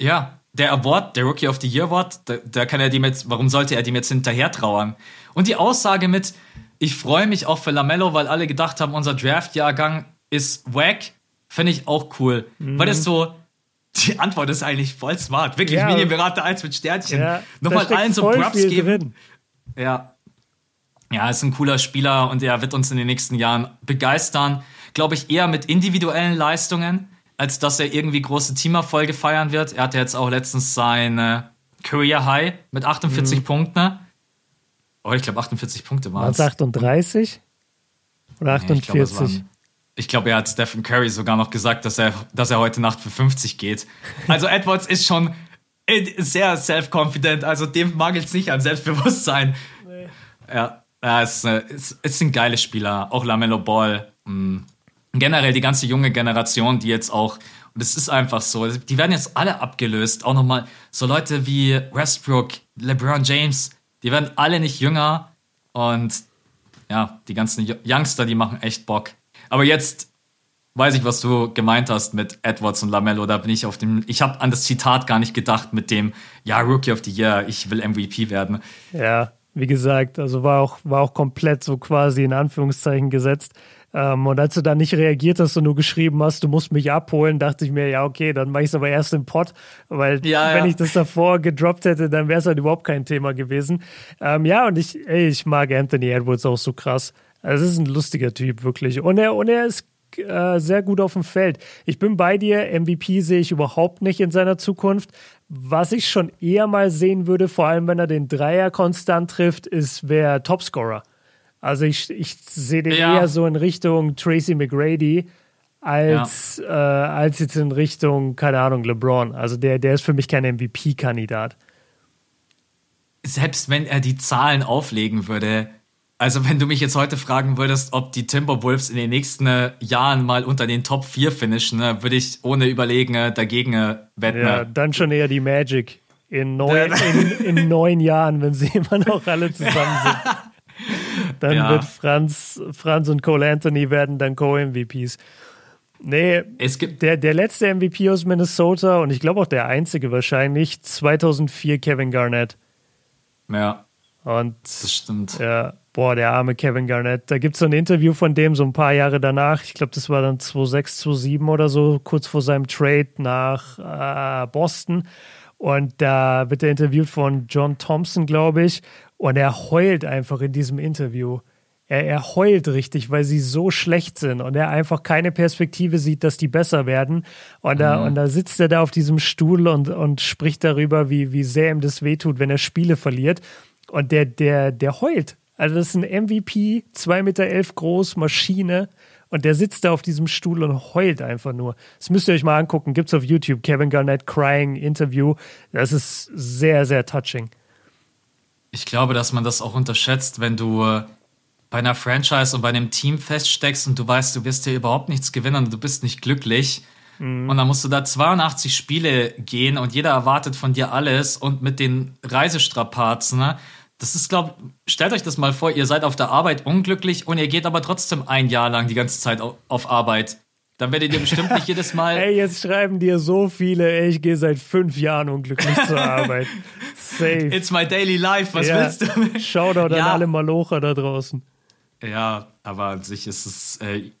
ja, der Award, der Rookie of the Year Award, da, da kann er dem jetzt, warum sollte er dem jetzt hinterher trauern? Und die Aussage mit, ich freue mich auch für Lamello, weil alle gedacht haben, unser Draft-Jahrgang ist wack, finde ich auch cool. Mhm. Weil das so, die Antwort ist eigentlich voll smart. Wirklich, ja. Medienberater 1 mit Sternchen. Ja, Nochmal allen so Props geben. Drin. Ja. Ja, ist ein cooler Spieler und er wird uns in den nächsten Jahren begeistern glaube ich, eher mit individuellen Leistungen, als dass er irgendwie große Teamerfolge feiern wird. Er hatte jetzt auch letztens sein Career High mit 48 mhm. Punkten. Oh, ich glaube 48 Punkte waren es. 38 oder 48? Nee, ich glaube, glaub, er hat Stephen Curry sogar noch gesagt, dass er, dass er heute Nacht für 50 geht. Also Edwards ist schon sehr self-confident, also dem mangelt es nicht an Selbstbewusstsein. Nee. Ja, es, es, es sind geile Spieler, auch Lamello Ball. Mh mm generell die ganze junge Generation, die jetzt auch, und es ist einfach so, die werden jetzt alle abgelöst. Auch nochmal so Leute wie Westbrook, LeBron James, die werden alle nicht jünger. Und ja, die ganzen Youngster, die machen echt Bock. Aber jetzt weiß ich, was du gemeint hast mit Edwards und Lamello. Da bin ich auf dem. Ich habe an das Zitat gar nicht gedacht mit dem, ja, Rookie of the Year, ich will MVP werden. Ja, wie gesagt, also war auch, war auch komplett so quasi in Anführungszeichen gesetzt. Ähm, und als du dann nicht reagiert hast und nur geschrieben hast, du musst mich abholen, dachte ich mir, ja, okay, dann mache ich es aber erst im Pod, weil ja, wenn ja. ich das davor gedroppt hätte, dann wäre es halt überhaupt kein Thema gewesen. Ähm, ja, und ich, ey, ich mag Anthony Edwards auch so krass. Es ist ein lustiger Typ, wirklich. Und er, und er ist äh, sehr gut auf dem Feld. Ich bin bei dir, MVP sehe ich überhaupt nicht in seiner Zukunft. Was ich schon eher mal sehen würde, vor allem wenn er den Dreier konstant trifft, ist wer Topscorer. Also ich, ich sehe den ja. eher so in Richtung Tracy McGrady als, ja. äh, als jetzt in Richtung, keine Ahnung, LeBron. Also der, der ist für mich kein MVP-Kandidat. Selbst wenn er die Zahlen auflegen würde, also wenn du mich jetzt heute fragen würdest, ob die Timberwolves in den nächsten äh, Jahren mal unter den Top 4 finishen, ne, würde ich ohne Überlegen äh, dagegen äh, wetten. Ja, dann schon eher die Magic. In neun, in, in neun Jahren, wenn sie immer noch alle zusammen sind. Dann ja. wird Franz, Franz und Cole Anthony werden dann Co-MVPs. Nee, es gibt der, der letzte MVP aus Minnesota und ich glaube auch der einzige wahrscheinlich, 2004 Kevin Garnett. Ja. Und das stimmt. Ja, boah, der arme Kevin Garnett. Da gibt es so ein Interview von dem so ein paar Jahre danach. Ich glaube, das war dann 2006, 2007 oder so, kurz vor seinem Trade nach äh, Boston. Und da wird er interviewt von John Thompson, glaube ich. Und er heult einfach in diesem Interview. Er, er heult richtig, weil sie so schlecht sind und er einfach keine Perspektive sieht, dass die besser werden. Und da, mhm. und da sitzt er da auf diesem Stuhl und, und spricht darüber, wie, wie sehr ihm das wehtut, wenn er Spiele verliert. Und der, der, der heult. Also das ist ein MVP, 2,11 Meter elf groß, Maschine. Und der sitzt da auf diesem Stuhl und heult einfach nur. Das müsst ihr euch mal angucken. Gibt's auf YouTube. Kevin Garnett Crying Interview. Das ist sehr, sehr touching. Ich glaube, dass man das auch unterschätzt, wenn du äh, bei einer Franchise und bei einem Team feststeckst und du weißt, du wirst hier überhaupt nichts gewinnen und du bist nicht glücklich. Mhm. Und dann musst du da 82 Spiele gehen und jeder erwartet von dir alles und mit den Reisestrapazen. Ne? Das ist, glaube stellt euch das mal vor, ihr seid auf der Arbeit unglücklich und ihr geht aber trotzdem ein Jahr lang die ganze Zeit auf Arbeit. Dann werdet ihr bestimmt nicht jedes Mal. Ey, jetzt schreiben dir so viele, ey, ich gehe seit fünf Jahren unglücklich zur Arbeit. Safe. It's my daily life, was ja. willst du? Shoutout ja. an alle Malocher da draußen. Ja, aber an sich ist es. Äh,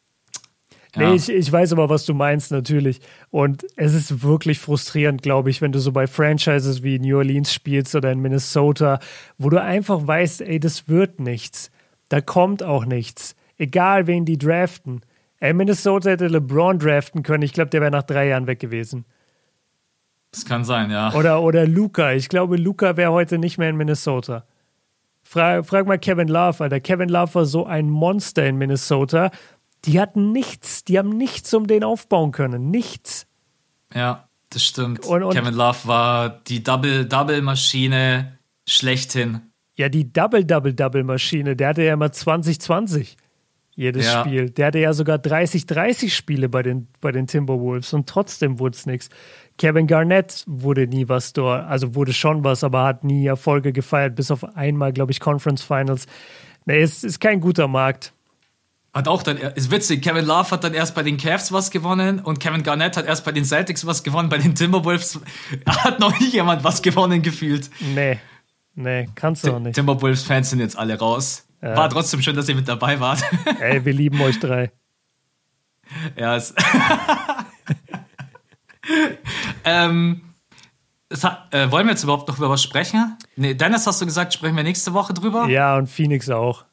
Nee, ich, ich weiß aber, was du meinst, natürlich. Und es ist wirklich frustrierend, glaube ich, wenn du so bei Franchises wie New Orleans spielst oder in Minnesota, wo du einfach weißt, ey, das wird nichts. Da kommt auch nichts. Egal, wen die draften. Ey, Minnesota hätte LeBron draften können. Ich glaube, der wäre nach drei Jahren weg gewesen. Das kann sein, ja. Oder, oder Luca. Ich glaube, Luca wäre heute nicht mehr in Minnesota. Frag, frag mal Kevin Love, Alter. Kevin Love war so ein Monster in Minnesota. Die hatten nichts, die haben nichts um den aufbauen können. Nichts. Ja, das stimmt. Und, und Kevin Love war die Double-Double-Maschine schlechthin. Ja, die Double-Double-Double-Maschine, der hatte ja immer 2020 jedes ja. Spiel. Der hatte ja sogar 30-30 Spiele bei den, bei den Timberwolves und trotzdem wurde es nichts. Kevin Garnett wurde nie was dort, also wurde schon was, aber hat nie Erfolge gefeiert, bis auf einmal, glaube ich, Conference Finals. Nee, es ist kein guter Markt. Hat auch dann, ist witzig, Kevin Love hat dann erst bei den Cavs was gewonnen und Kevin Garnett hat erst bei den Celtics was gewonnen, bei den Timberwolves hat noch nie jemand was gewonnen gefühlt. Nee, nee, kannst du auch nicht. Timberwolves-Fans sind jetzt alle raus. Ja. War trotzdem schön, dass ihr mit dabei wart. Ey, wir lieben euch drei. Ja, es. ähm, hat, äh, wollen wir jetzt überhaupt noch über was sprechen? Nee, Dennis, hast du gesagt, sprechen wir nächste Woche drüber? Ja, und Phoenix auch.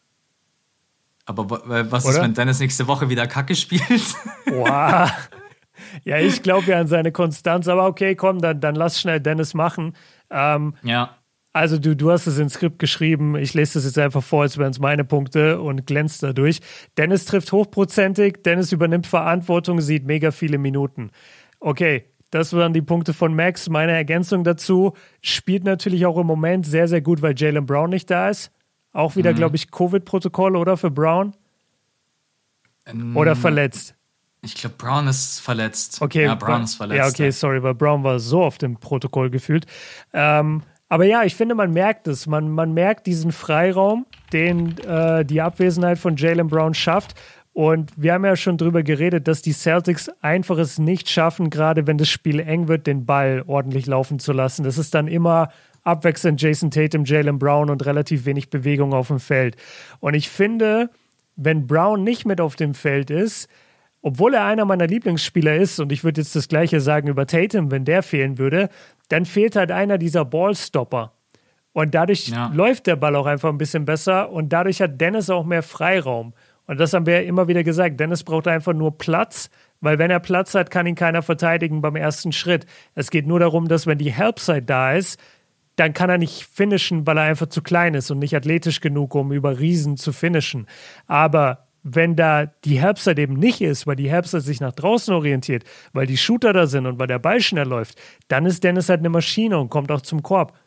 Aber was Oder? ist, wenn Dennis nächste Woche wieder Kacke spielt? Wow. Ja, ich glaube ja an seine Konstanz, aber okay, komm, dann, dann lass schnell Dennis machen. Ähm, ja. Also du, du hast es ins Skript geschrieben, ich lese das jetzt einfach vor, als wären es meine Punkte und glänzt dadurch. Dennis trifft hochprozentig, Dennis übernimmt Verantwortung, sieht mega viele Minuten. Okay, das waren die Punkte von Max. Meine Ergänzung dazu spielt natürlich auch im Moment sehr, sehr gut, weil Jalen Brown nicht da ist. Auch wieder, mhm. glaube ich, Covid-Protokoll, oder für Brown? Ähm, oder verletzt? Ich glaube, Brown ist verletzt. Okay, ja, Brown ist verletzt. Ja, okay, sorry, weil Brown war so auf dem Protokoll gefühlt. Ähm, aber ja, ich finde, man merkt es. Man, man merkt diesen Freiraum, den äh, die Abwesenheit von Jalen Brown schafft. Und wir haben ja schon drüber geredet, dass die Celtics einfach es nicht schaffen, gerade wenn das Spiel eng wird, den Ball ordentlich laufen zu lassen. Das ist dann immer abwechselnd Jason Tatum, Jalen Brown und relativ wenig Bewegung auf dem Feld. Und ich finde, wenn Brown nicht mit auf dem Feld ist, obwohl er einer meiner Lieblingsspieler ist, und ich würde jetzt das Gleiche sagen über Tatum, wenn der fehlen würde, dann fehlt halt einer dieser Ballstopper. Und dadurch ja. läuft der Ball auch einfach ein bisschen besser und dadurch hat Dennis auch mehr Freiraum. Und das haben wir ja immer wieder gesagt. Dennis braucht einfach nur Platz, weil wenn er Platz hat, kann ihn keiner verteidigen beim ersten Schritt. Es geht nur darum, dass wenn die Helpside da ist, dann kann er nicht finishen, weil er einfach zu klein ist und nicht athletisch genug, um über Riesen zu finishen. Aber wenn da die Helpside eben nicht ist, weil die Helpside sich nach draußen orientiert, weil die Shooter da sind und weil der Ball schnell läuft, dann ist Dennis halt eine Maschine und kommt auch zum Korb.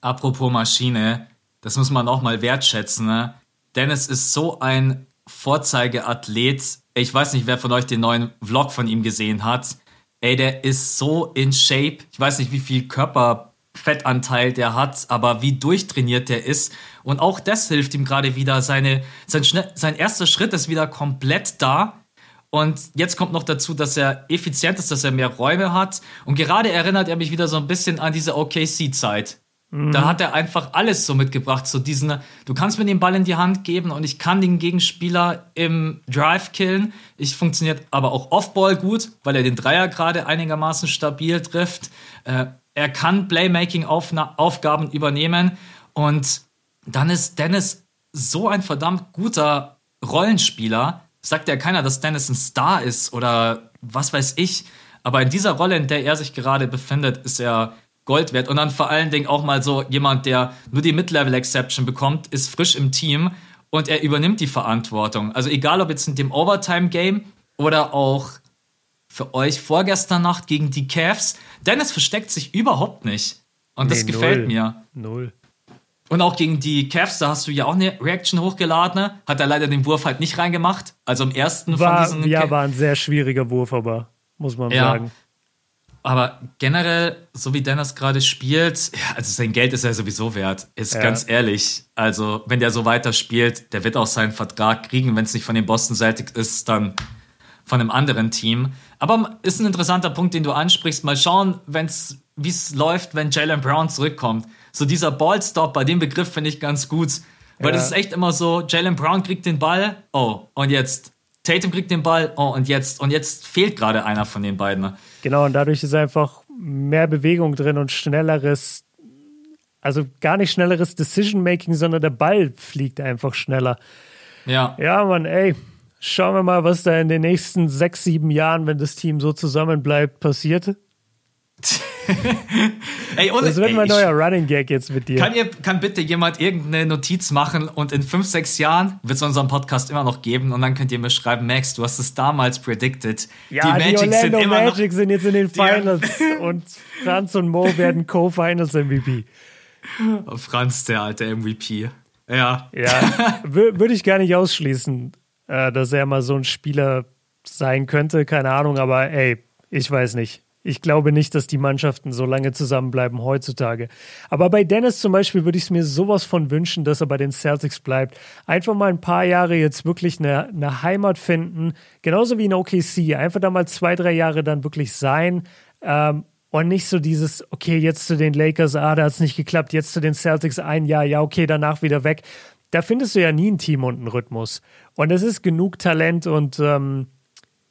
Apropos Maschine, das muss man auch mal wertschätzen. Ne? Dennis ist so ein Vorzeigeathlet. Ich weiß nicht, wer von euch den neuen Vlog von ihm gesehen hat. Ey, der ist so in Shape. Ich weiß nicht, wie viel Körperfettanteil der hat, aber wie durchtrainiert der ist. Und auch das hilft ihm gerade wieder. Seine, sein, sein erster Schritt ist wieder komplett da. Und jetzt kommt noch dazu, dass er effizient ist, dass er mehr Räume hat. Und gerade erinnert er mich wieder so ein bisschen an diese OKC-Zeit. Da mhm. hat er einfach alles so mitgebracht. So diesen, du kannst mir den Ball in die Hand geben und ich kann den Gegenspieler im Drive killen. Ich funktioniert aber auch Offball gut, weil er den Dreier gerade einigermaßen stabil trifft. Äh, er kann Playmaking-Aufgaben übernehmen und dann ist Dennis so ein verdammt guter Rollenspieler. Sagt ja keiner, dass Dennis ein Star ist oder was weiß ich. Aber in dieser Rolle, in der er sich gerade befindet, ist er Gold wert. Und dann vor allen Dingen auch mal so jemand, der nur die Mid-Level-Exception bekommt, ist frisch im Team und er übernimmt die Verantwortung. Also egal, ob jetzt in dem Overtime-Game oder auch für euch vorgestern Nacht gegen die Cavs, Dennis versteckt sich überhaupt nicht. Und das nee, gefällt null. mir. Null. Und auch gegen die Cavs, da hast du ja auch eine Reaction hochgeladen. Hat er leider den Wurf halt nicht reingemacht. Also im ersten war, von diesen. Ja, war ein sehr schwieriger Wurf, aber muss man ja. sagen. Aber generell, so wie Dennis gerade spielt, ja, also sein Geld ist ja sowieso wert. Ist ja. ganz ehrlich. Also, wenn der so weiter spielt, der wird auch seinen Vertrag kriegen. Wenn es nicht von den Boston Celtics ist, dann von einem anderen Team. Aber ist ein interessanter Punkt, den du ansprichst. Mal schauen, wie es läuft, wenn Jalen Brown zurückkommt. So dieser Ballstop, bei dem Begriff finde ich ganz gut. Weil ja. das ist echt immer so, Jalen Brown kriegt den Ball, oh, und jetzt Tatum kriegt den Ball, oh, und jetzt, und jetzt fehlt gerade einer von den beiden. Genau, und dadurch ist einfach mehr Bewegung drin und schnelleres, also gar nicht schnelleres Decision-Making, sondern der Ball fliegt einfach schneller. Ja. Ja, Mann, ey, schauen wir mal, was da in den nächsten sechs, sieben Jahren, wenn das Team so zusammenbleibt, passiert. ey, und, das wird mein neuer Running Gag jetzt mit dir. Kann, ihr, kann bitte jemand irgendeine Notiz machen und in fünf, sechs Jahren wird es unseren Podcast immer noch geben und dann könnt ihr mir schreiben, Max, du hast es damals predicted. Ja, die, Magic die sind Magic sind jetzt in den Finals und Franz und Mo werden Co-Finals MVP. Franz, der alte MVP. Ja. Ja, würde ich gar nicht ausschließen, äh, dass er mal so ein Spieler sein könnte, keine Ahnung, aber ey, ich weiß nicht. Ich glaube nicht, dass die Mannschaften so lange zusammenbleiben heutzutage. Aber bei Dennis zum Beispiel würde ich es mir sowas von wünschen, dass er bei den Celtics bleibt. Einfach mal ein paar Jahre jetzt wirklich eine, eine Heimat finden. Genauso wie in OKC. Einfach da mal zwei, drei Jahre dann wirklich sein. Ähm, und nicht so dieses, okay, jetzt zu den Lakers, ah, da hat es nicht geklappt, jetzt zu den Celtics ein Jahr, ja, okay, danach wieder weg. Da findest du ja nie ein Team und einen Rhythmus. Und es ist genug Talent und ähm,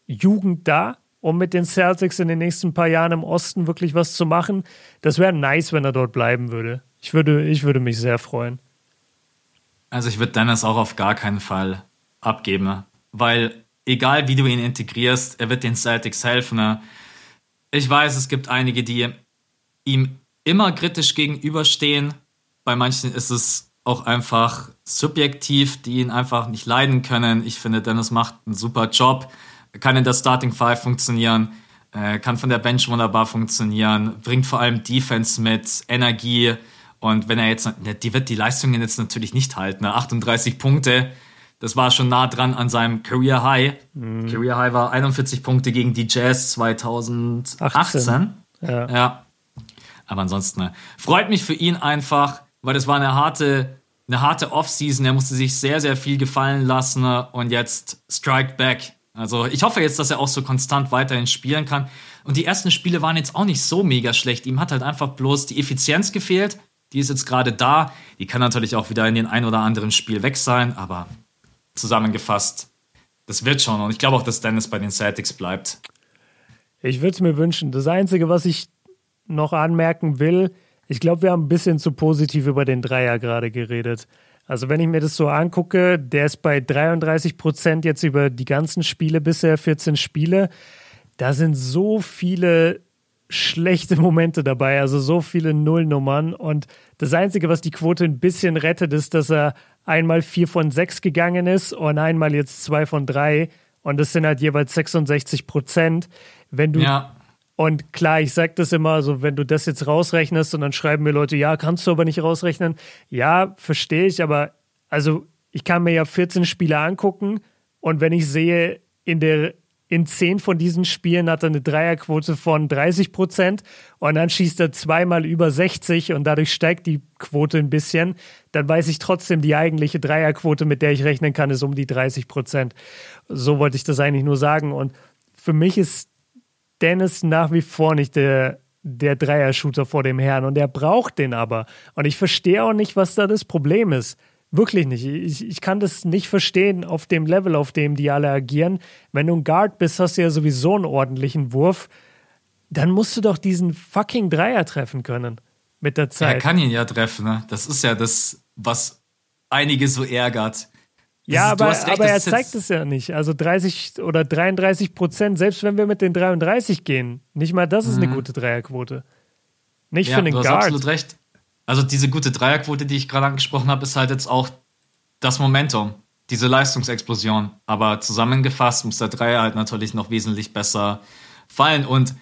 Jugend da um mit den Celtics in den nächsten paar Jahren im Osten wirklich was zu machen. Das wäre nice, wenn er dort bleiben würde. Ich würde, ich würde mich sehr freuen. Also ich würde Dennis auch auf gar keinen Fall abgeben, weil egal wie du ihn integrierst, er wird den Celtics helfen. Ne? Ich weiß, es gibt einige, die ihm immer kritisch gegenüberstehen. Bei manchen ist es auch einfach subjektiv, die ihn einfach nicht leiden können. Ich finde, Dennis macht einen super Job kann in der Starting Five funktionieren, äh, kann von der Bench wunderbar funktionieren, bringt vor allem Defense mit, Energie. Und wenn er jetzt, die wird die Leistungen jetzt natürlich nicht halten. 38 ne? Punkte, das war schon nah dran an seinem Career High. Mhm. Career High war 41 Punkte gegen die Jazz 2018. 18. Ja. ja. Aber ansonsten, ne, freut mich für ihn einfach, weil es war eine harte, eine harte Offseason. Er musste sich sehr, sehr viel gefallen lassen ne? und jetzt Strike Back also ich hoffe jetzt, dass er auch so konstant weiterhin spielen kann. Und die ersten Spiele waren jetzt auch nicht so mega schlecht. Ihm hat halt einfach bloß die Effizienz gefehlt. Die ist jetzt gerade da. Die kann natürlich auch wieder in den ein oder anderen Spiel weg sein. Aber zusammengefasst, das wird schon. Und ich glaube auch, dass Dennis bei den Celtics bleibt. Ich würde es mir wünschen. Das Einzige, was ich noch anmerken will, Ich glaube, wir haben ein bisschen zu positiv über den Dreier gerade geredet. Also wenn ich mir das so angucke, der ist bei 33 Prozent jetzt über die ganzen Spiele bisher, 14 Spiele. Da sind so viele schlechte Momente dabei, also so viele Nullnummern. Und das Einzige, was die Quote ein bisschen rettet, ist, dass er einmal vier von sechs gegangen ist und einmal jetzt zwei von drei. Und das sind halt jeweils 66 Prozent. Wenn du ja. Und klar, ich sage das immer, also wenn du das jetzt rausrechnest und dann schreiben mir Leute, ja, kannst du aber nicht rausrechnen. Ja, verstehe ich, aber also ich kann mir ja 14 Spiele angucken und wenn ich sehe, in der in 10 von diesen Spielen hat er eine Dreierquote von 30 Prozent und dann schießt er zweimal über 60 und dadurch steigt die Quote ein bisschen, dann weiß ich trotzdem, die eigentliche Dreierquote, mit der ich rechnen kann, ist um die 30 Prozent. So wollte ich das eigentlich nur sagen. Und für mich ist Dennis nach wie vor nicht der, der Dreier-Shooter vor dem Herrn und er braucht den aber. Und ich verstehe auch nicht, was da das Problem ist. Wirklich nicht. Ich, ich kann das nicht verstehen auf dem Level, auf dem die alle agieren. Wenn du ein Guard bist, hast du ja sowieso einen ordentlichen Wurf. Dann musst du doch diesen fucking Dreier treffen können mit der Zeit. Er kann ihn ja treffen, ne? Das ist ja das, was einige so ärgert. Ja, aber, recht, aber er zeigt es ja nicht. Also 30 oder 33 Prozent, selbst wenn wir mit den 33 gehen, nicht mal das ist mhm. eine gute Dreierquote. Nicht ja, für den du Guard. Hast absolut recht. Also diese gute Dreierquote, die ich gerade angesprochen habe, ist halt jetzt auch das Momentum, diese Leistungsexplosion. Aber zusammengefasst muss der Dreier halt natürlich noch wesentlich besser fallen. Und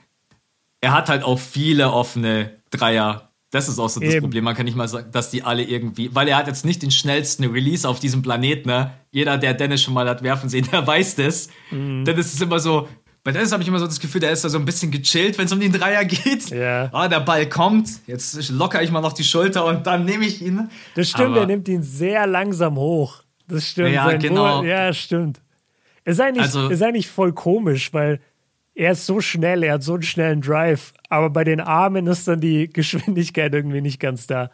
er hat halt auch viele offene Dreier das ist auch so das Eben. Problem. Man kann nicht mal sagen, dass die alle irgendwie, weil er hat jetzt nicht den schnellsten Release auf diesem Planeten. Ne? Jeder, der Dennis schon mal hat werfen sehen, der weiß das. Mhm. Dann ist es immer so, bei Dennis habe ich immer so das Gefühl, der ist da so ein bisschen gechillt, wenn es um den Dreier geht. Ja. Ah, der Ball kommt, jetzt locker ich mal noch die Schulter und dann nehme ich ihn. Das stimmt, Aber, er nimmt ihn sehr langsam hoch. Das stimmt. Ja, genau. Bo ja, stimmt. Ist eigentlich, also, ist eigentlich voll komisch, weil er ist so schnell, er hat so einen schnellen Drive, aber bei den Armen ist dann die Geschwindigkeit irgendwie nicht ganz da.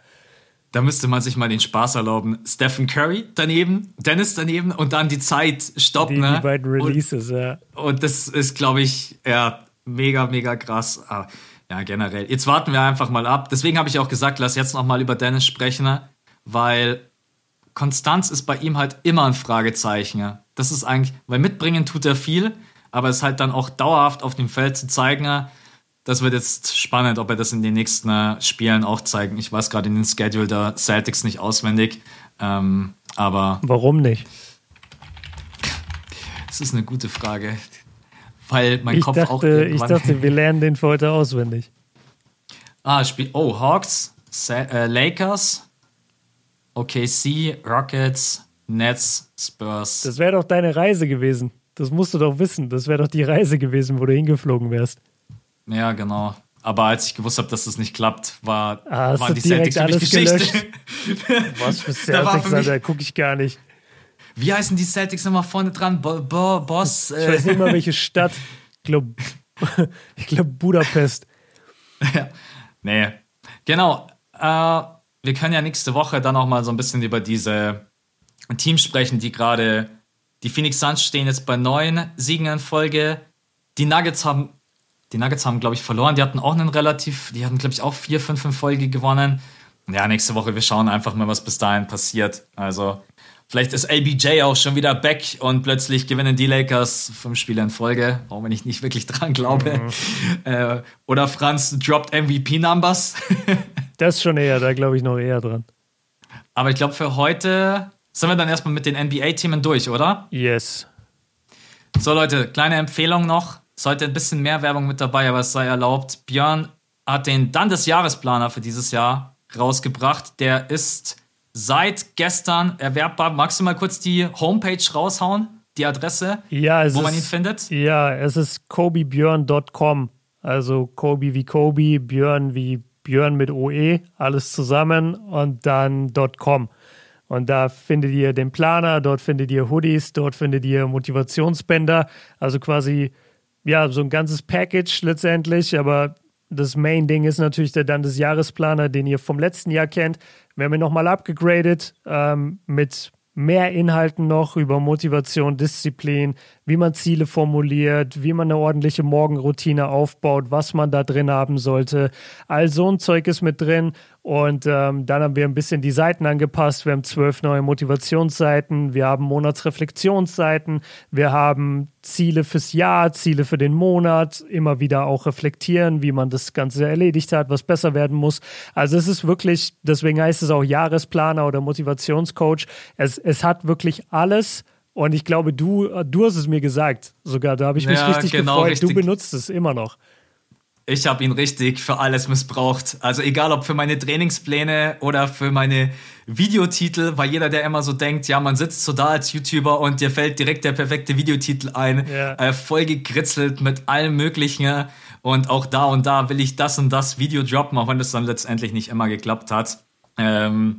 Da müsste man sich mal den Spaß erlauben. Stephen Curry daneben, Dennis daneben und dann die Zeit stoppen. Die, ne? die beiden Releases, und, ja. Und das ist, glaube ich, ja, mega, mega krass. Aber, ja, generell. Jetzt warten wir einfach mal ab. Deswegen habe ich auch gesagt, lass jetzt noch mal über Dennis sprechen, weil Konstanz ist bei ihm halt immer ein Fragezeichen. Das ist eigentlich, weil mitbringen tut er viel, aber es halt dann auch dauerhaft auf dem Feld zu zeigen, das wird jetzt spannend, ob er das in den nächsten äh, Spielen auch zeigen. Ich weiß gerade in den Schedule der Celtics nicht auswendig, ähm, aber. Warum nicht? Das ist eine gute Frage, weil mein ich Kopf dachte, auch. Ich dachte, wir lernen den für heute auswendig. Ah, Spiel. Oh, Hawks, äh, Lakers, OKC, Rockets, Nets, Spurs. Das wäre doch deine Reise gewesen. Das musst du doch wissen. Das wäre doch die Reise gewesen, wo du hingeflogen wärst. Ja, genau. Aber als ich gewusst habe, dass das nicht klappt, war, ah, waren die Celtics für mich Geschichte. Was für Celtics, da, gucke ich gar nicht. Wie heißen die Celtics nochmal vorne dran? Bo, Bo Boss? Ich weiß nicht mal, welche Stadt. Ich glaube, ich glaub Budapest. ja. Nee. Genau. Äh, wir können ja nächste Woche dann auch mal so ein bisschen über diese Teams sprechen, die gerade die Phoenix Suns stehen jetzt bei neun Siegen in Folge. Die Nuggets haben, die Nuggets haben, glaube ich, verloren. Die hatten auch einen relativ, die hatten, glaube ich, auch vier, fünf in Folge gewonnen. Ja, nächste Woche, wir schauen einfach mal, was bis dahin passiert. Also, vielleicht ist LBJ auch schon wieder back und plötzlich gewinnen die Lakers fünf Spiele in Folge, auch wenn ich nicht wirklich dran glaube. Mhm. Äh, oder Franz droppt MVP-Numbers. das schon eher, da glaube ich noch eher dran. Aber ich glaube, für heute sind wir dann erstmal mit den NBA-Themen durch, oder? Yes. So, Leute, kleine Empfehlung noch. Sollte ein bisschen mehr Werbung mit dabei, aber es sei erlaubt. Björn hat den dann des Jahresplaner für dieses Jahr rausgebracht. Der ist seit gestern erwerbbar. Magst du mal kurz die Homepage raushauen? Die Adresse, ja, wo man ihn findet? Ja, es ist kobibjörn.com. Also Kobi wie Kobi, Björn wie Björn mit OE, alles zusammen und dann .com. Und da findet ihr den Planer, dort findet ihr Hoodies, dort findet ihr Motivationsbänder. Also quasi, ja, so ein ganzes Package letztendlich. Aber das Main-Ding ist natürlich der dann des Jahresplaner, den ihr vom letzten Jahr kennt. Wir haben ihn nochmal abgegradet ähm, mit mehr Inhalten noch über Motivation, Disziplin, wie man Ziele formuliert, wie man eine ordentliche Morgenroutine aufbaut, was man da drin haben sollte. All so ein Zeug ist mit drin. Und ähm, dann haben wir ein bisschen die Seiten angepasst. Wir haben zwölf neue Motivationsseiten, wir haben Monatsreflexionsseiten, wir haben Ziele fürs Jahr, Ziele für den Monat, immer wieder auch reflektieren, wie man das Ganze erledigt hat, was besser werden muss. Also es ist wirklich, deswegen heißt es auch Jahresplaner oder Motivationscoach. Es, es hat wirklich alles. Und ich glaube, du, du hast es mir gesagt, sogar. Da habe ich mich ja, richtig genau, gefreut. Richtig. Du benutzt es immer noch. Ich habe ihn richtig für alles missbraucht. Also egal ob für meine Trainingspläne oder für meine Videotitel, weil jeder, der immer so denkt, ja, man sitzt so da als YouTuber und dir fällt direkt der perfekte Videotitel ein, ja. äh, voll gekritzelt mit allem Möglichen. Und auch da und da will ich das und das Video droppen, auch wenn das dann letztendlich nicht immer geklappt hat. Ähm,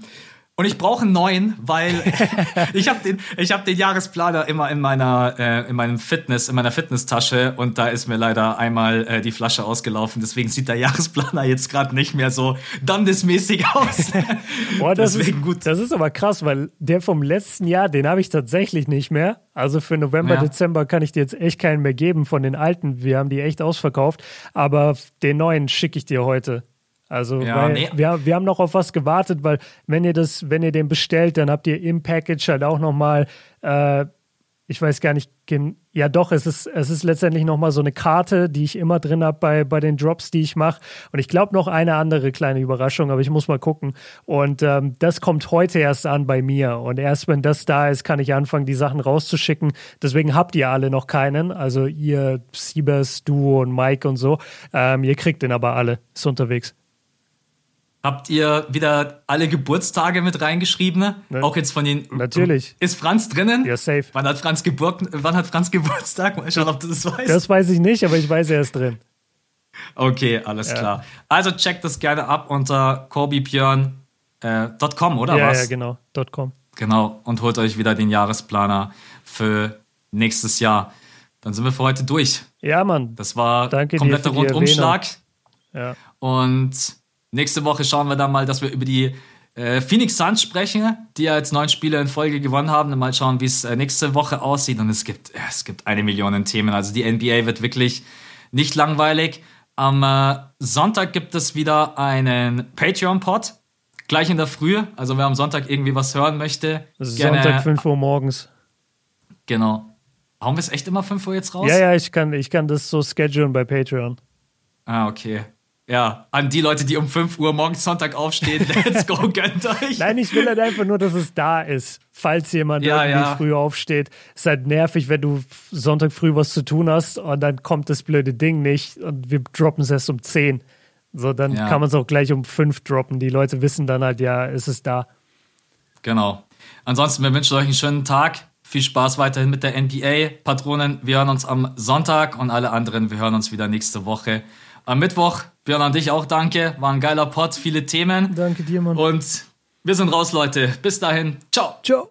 und ich brauche einen neuen, weil ich habe den, ich habe den Jahresplaner immer in meiner, äh, in meinem Fitness, in meiner Fitnesstasche und da ist mir leider einmal äh, die Flasche ausgelaufen. Deswegen sieht der Jahresplaner jetzt gerade nicht mehr so Dandesmäßig aus. Boah, das Deswegen ist, gut. Das ist aber krass, weil der vom letzten Jahr, den habe ich tatsächlich nicht mehr. Also für November, ja. Dezember kann ich dir jetzt echt keinen mehr geben von den alten. Wir haben die echt ausverkauft. Aber den neuen schicke ich dir heute. Also ja, nee. wir, wir haben noch auf was gewartet, weil wenn ihr das, wenn ihr den bestellt, dann habt ihr im Package halt auch nochmal, äh, ich weiß gar nicht, ja doch, es ist, es ist letztendlich nochmal so eine Karte, die ich immer drin habe bei, bei den Drops, die ich mache. Und ich glaube noch eine andere kleine Überraschung, aber ich muss mal gucken. Und ähm, das kommt heute erst an bei mir. Und erst wenn das da ist, kann ich anfangen, die Sachen rauszuschicken. Deswegen habt ihr alle noch keinen. Also ihr, Siebers, du und Mike und so. Ähm, ihr kriegt den aber alle. Ist unterwegs. Habt ihr wieder alle Geburtstage mit reingeschrieben? Ne? Auch jetzt von den. Natürlich. Ist Franz drinnen? Ja, safe. Wann hat Franz, Geburt, wann hat Franz Geburtstag? Mal schauen, ob du das weißt. Das weiß ich nicht, aber ich weiß, er ist drin. Okay, alles ja. klar. Also checkt das gerne ab unter korbibjörn.com, äh, oder ja, was? Ja, genau. .com. Genau. Und holt euch wieder den Jahresplaner für nächstes Jahr. Dann sind wir für heute durch. Ja, Mann. Das war Danke kompletter Rundumschlag. Ja. Und Nächste Woche schauen wir dann mal, dass wir über die äh, Phoenix Suns sprechen, die ja jetzt neun Spiele in Folge gewonnen haben. Und mal schauen, wie es äh, nächste Woche aussieht. Und es gibt, äh, es gibt eine Million Themen. Also die NBA wird wirklich nicht langweilig. Am äh, Sonntag gibt es wieder einen Patreon-Pod. Gleich in der Früh. Also wer am Sonntag irgendwie was hören möchte. Sonntag gerne, 5 Uhr morgens. Genau. Hauen wir es echt immer 5 Uhr jetzt raus? Ja, ja, ich kann, ich kann das so schedulen bei Patreon. Ah, okay. Ja, an die Leute, die um 5 Uhr morgens Sonntag aufstehen, let's go, gönnt euch. Nein, ich will halt einfach nur, dass es da ist, falls jemand ja, irgendwie ja. früh aufsteht. Ist halt nervig, wenn du Sonntag früh was zu tun hast und dann kommt das blöde Ding nicht und wir droppen es erst um 10. So, dann ja. kann man es auch gleich um 5 droppen. Die Leute wissen dann halt, ja, ist es da. Genau. Ansonsten, wir wünschen euch einen schönen Tag. Viel Spaß weiterhin mit der NBA. Patronen, wir hören uns am Sonntag und alle anderen, wir hören uns wieder nächste Woche am Mittwoch. Björn, an dich auch danke. War ein geiler Pod, viele Themen. Danke dir, Mann. Und wir sind raus, Leute. Bis dahin. Ciao. Ciao.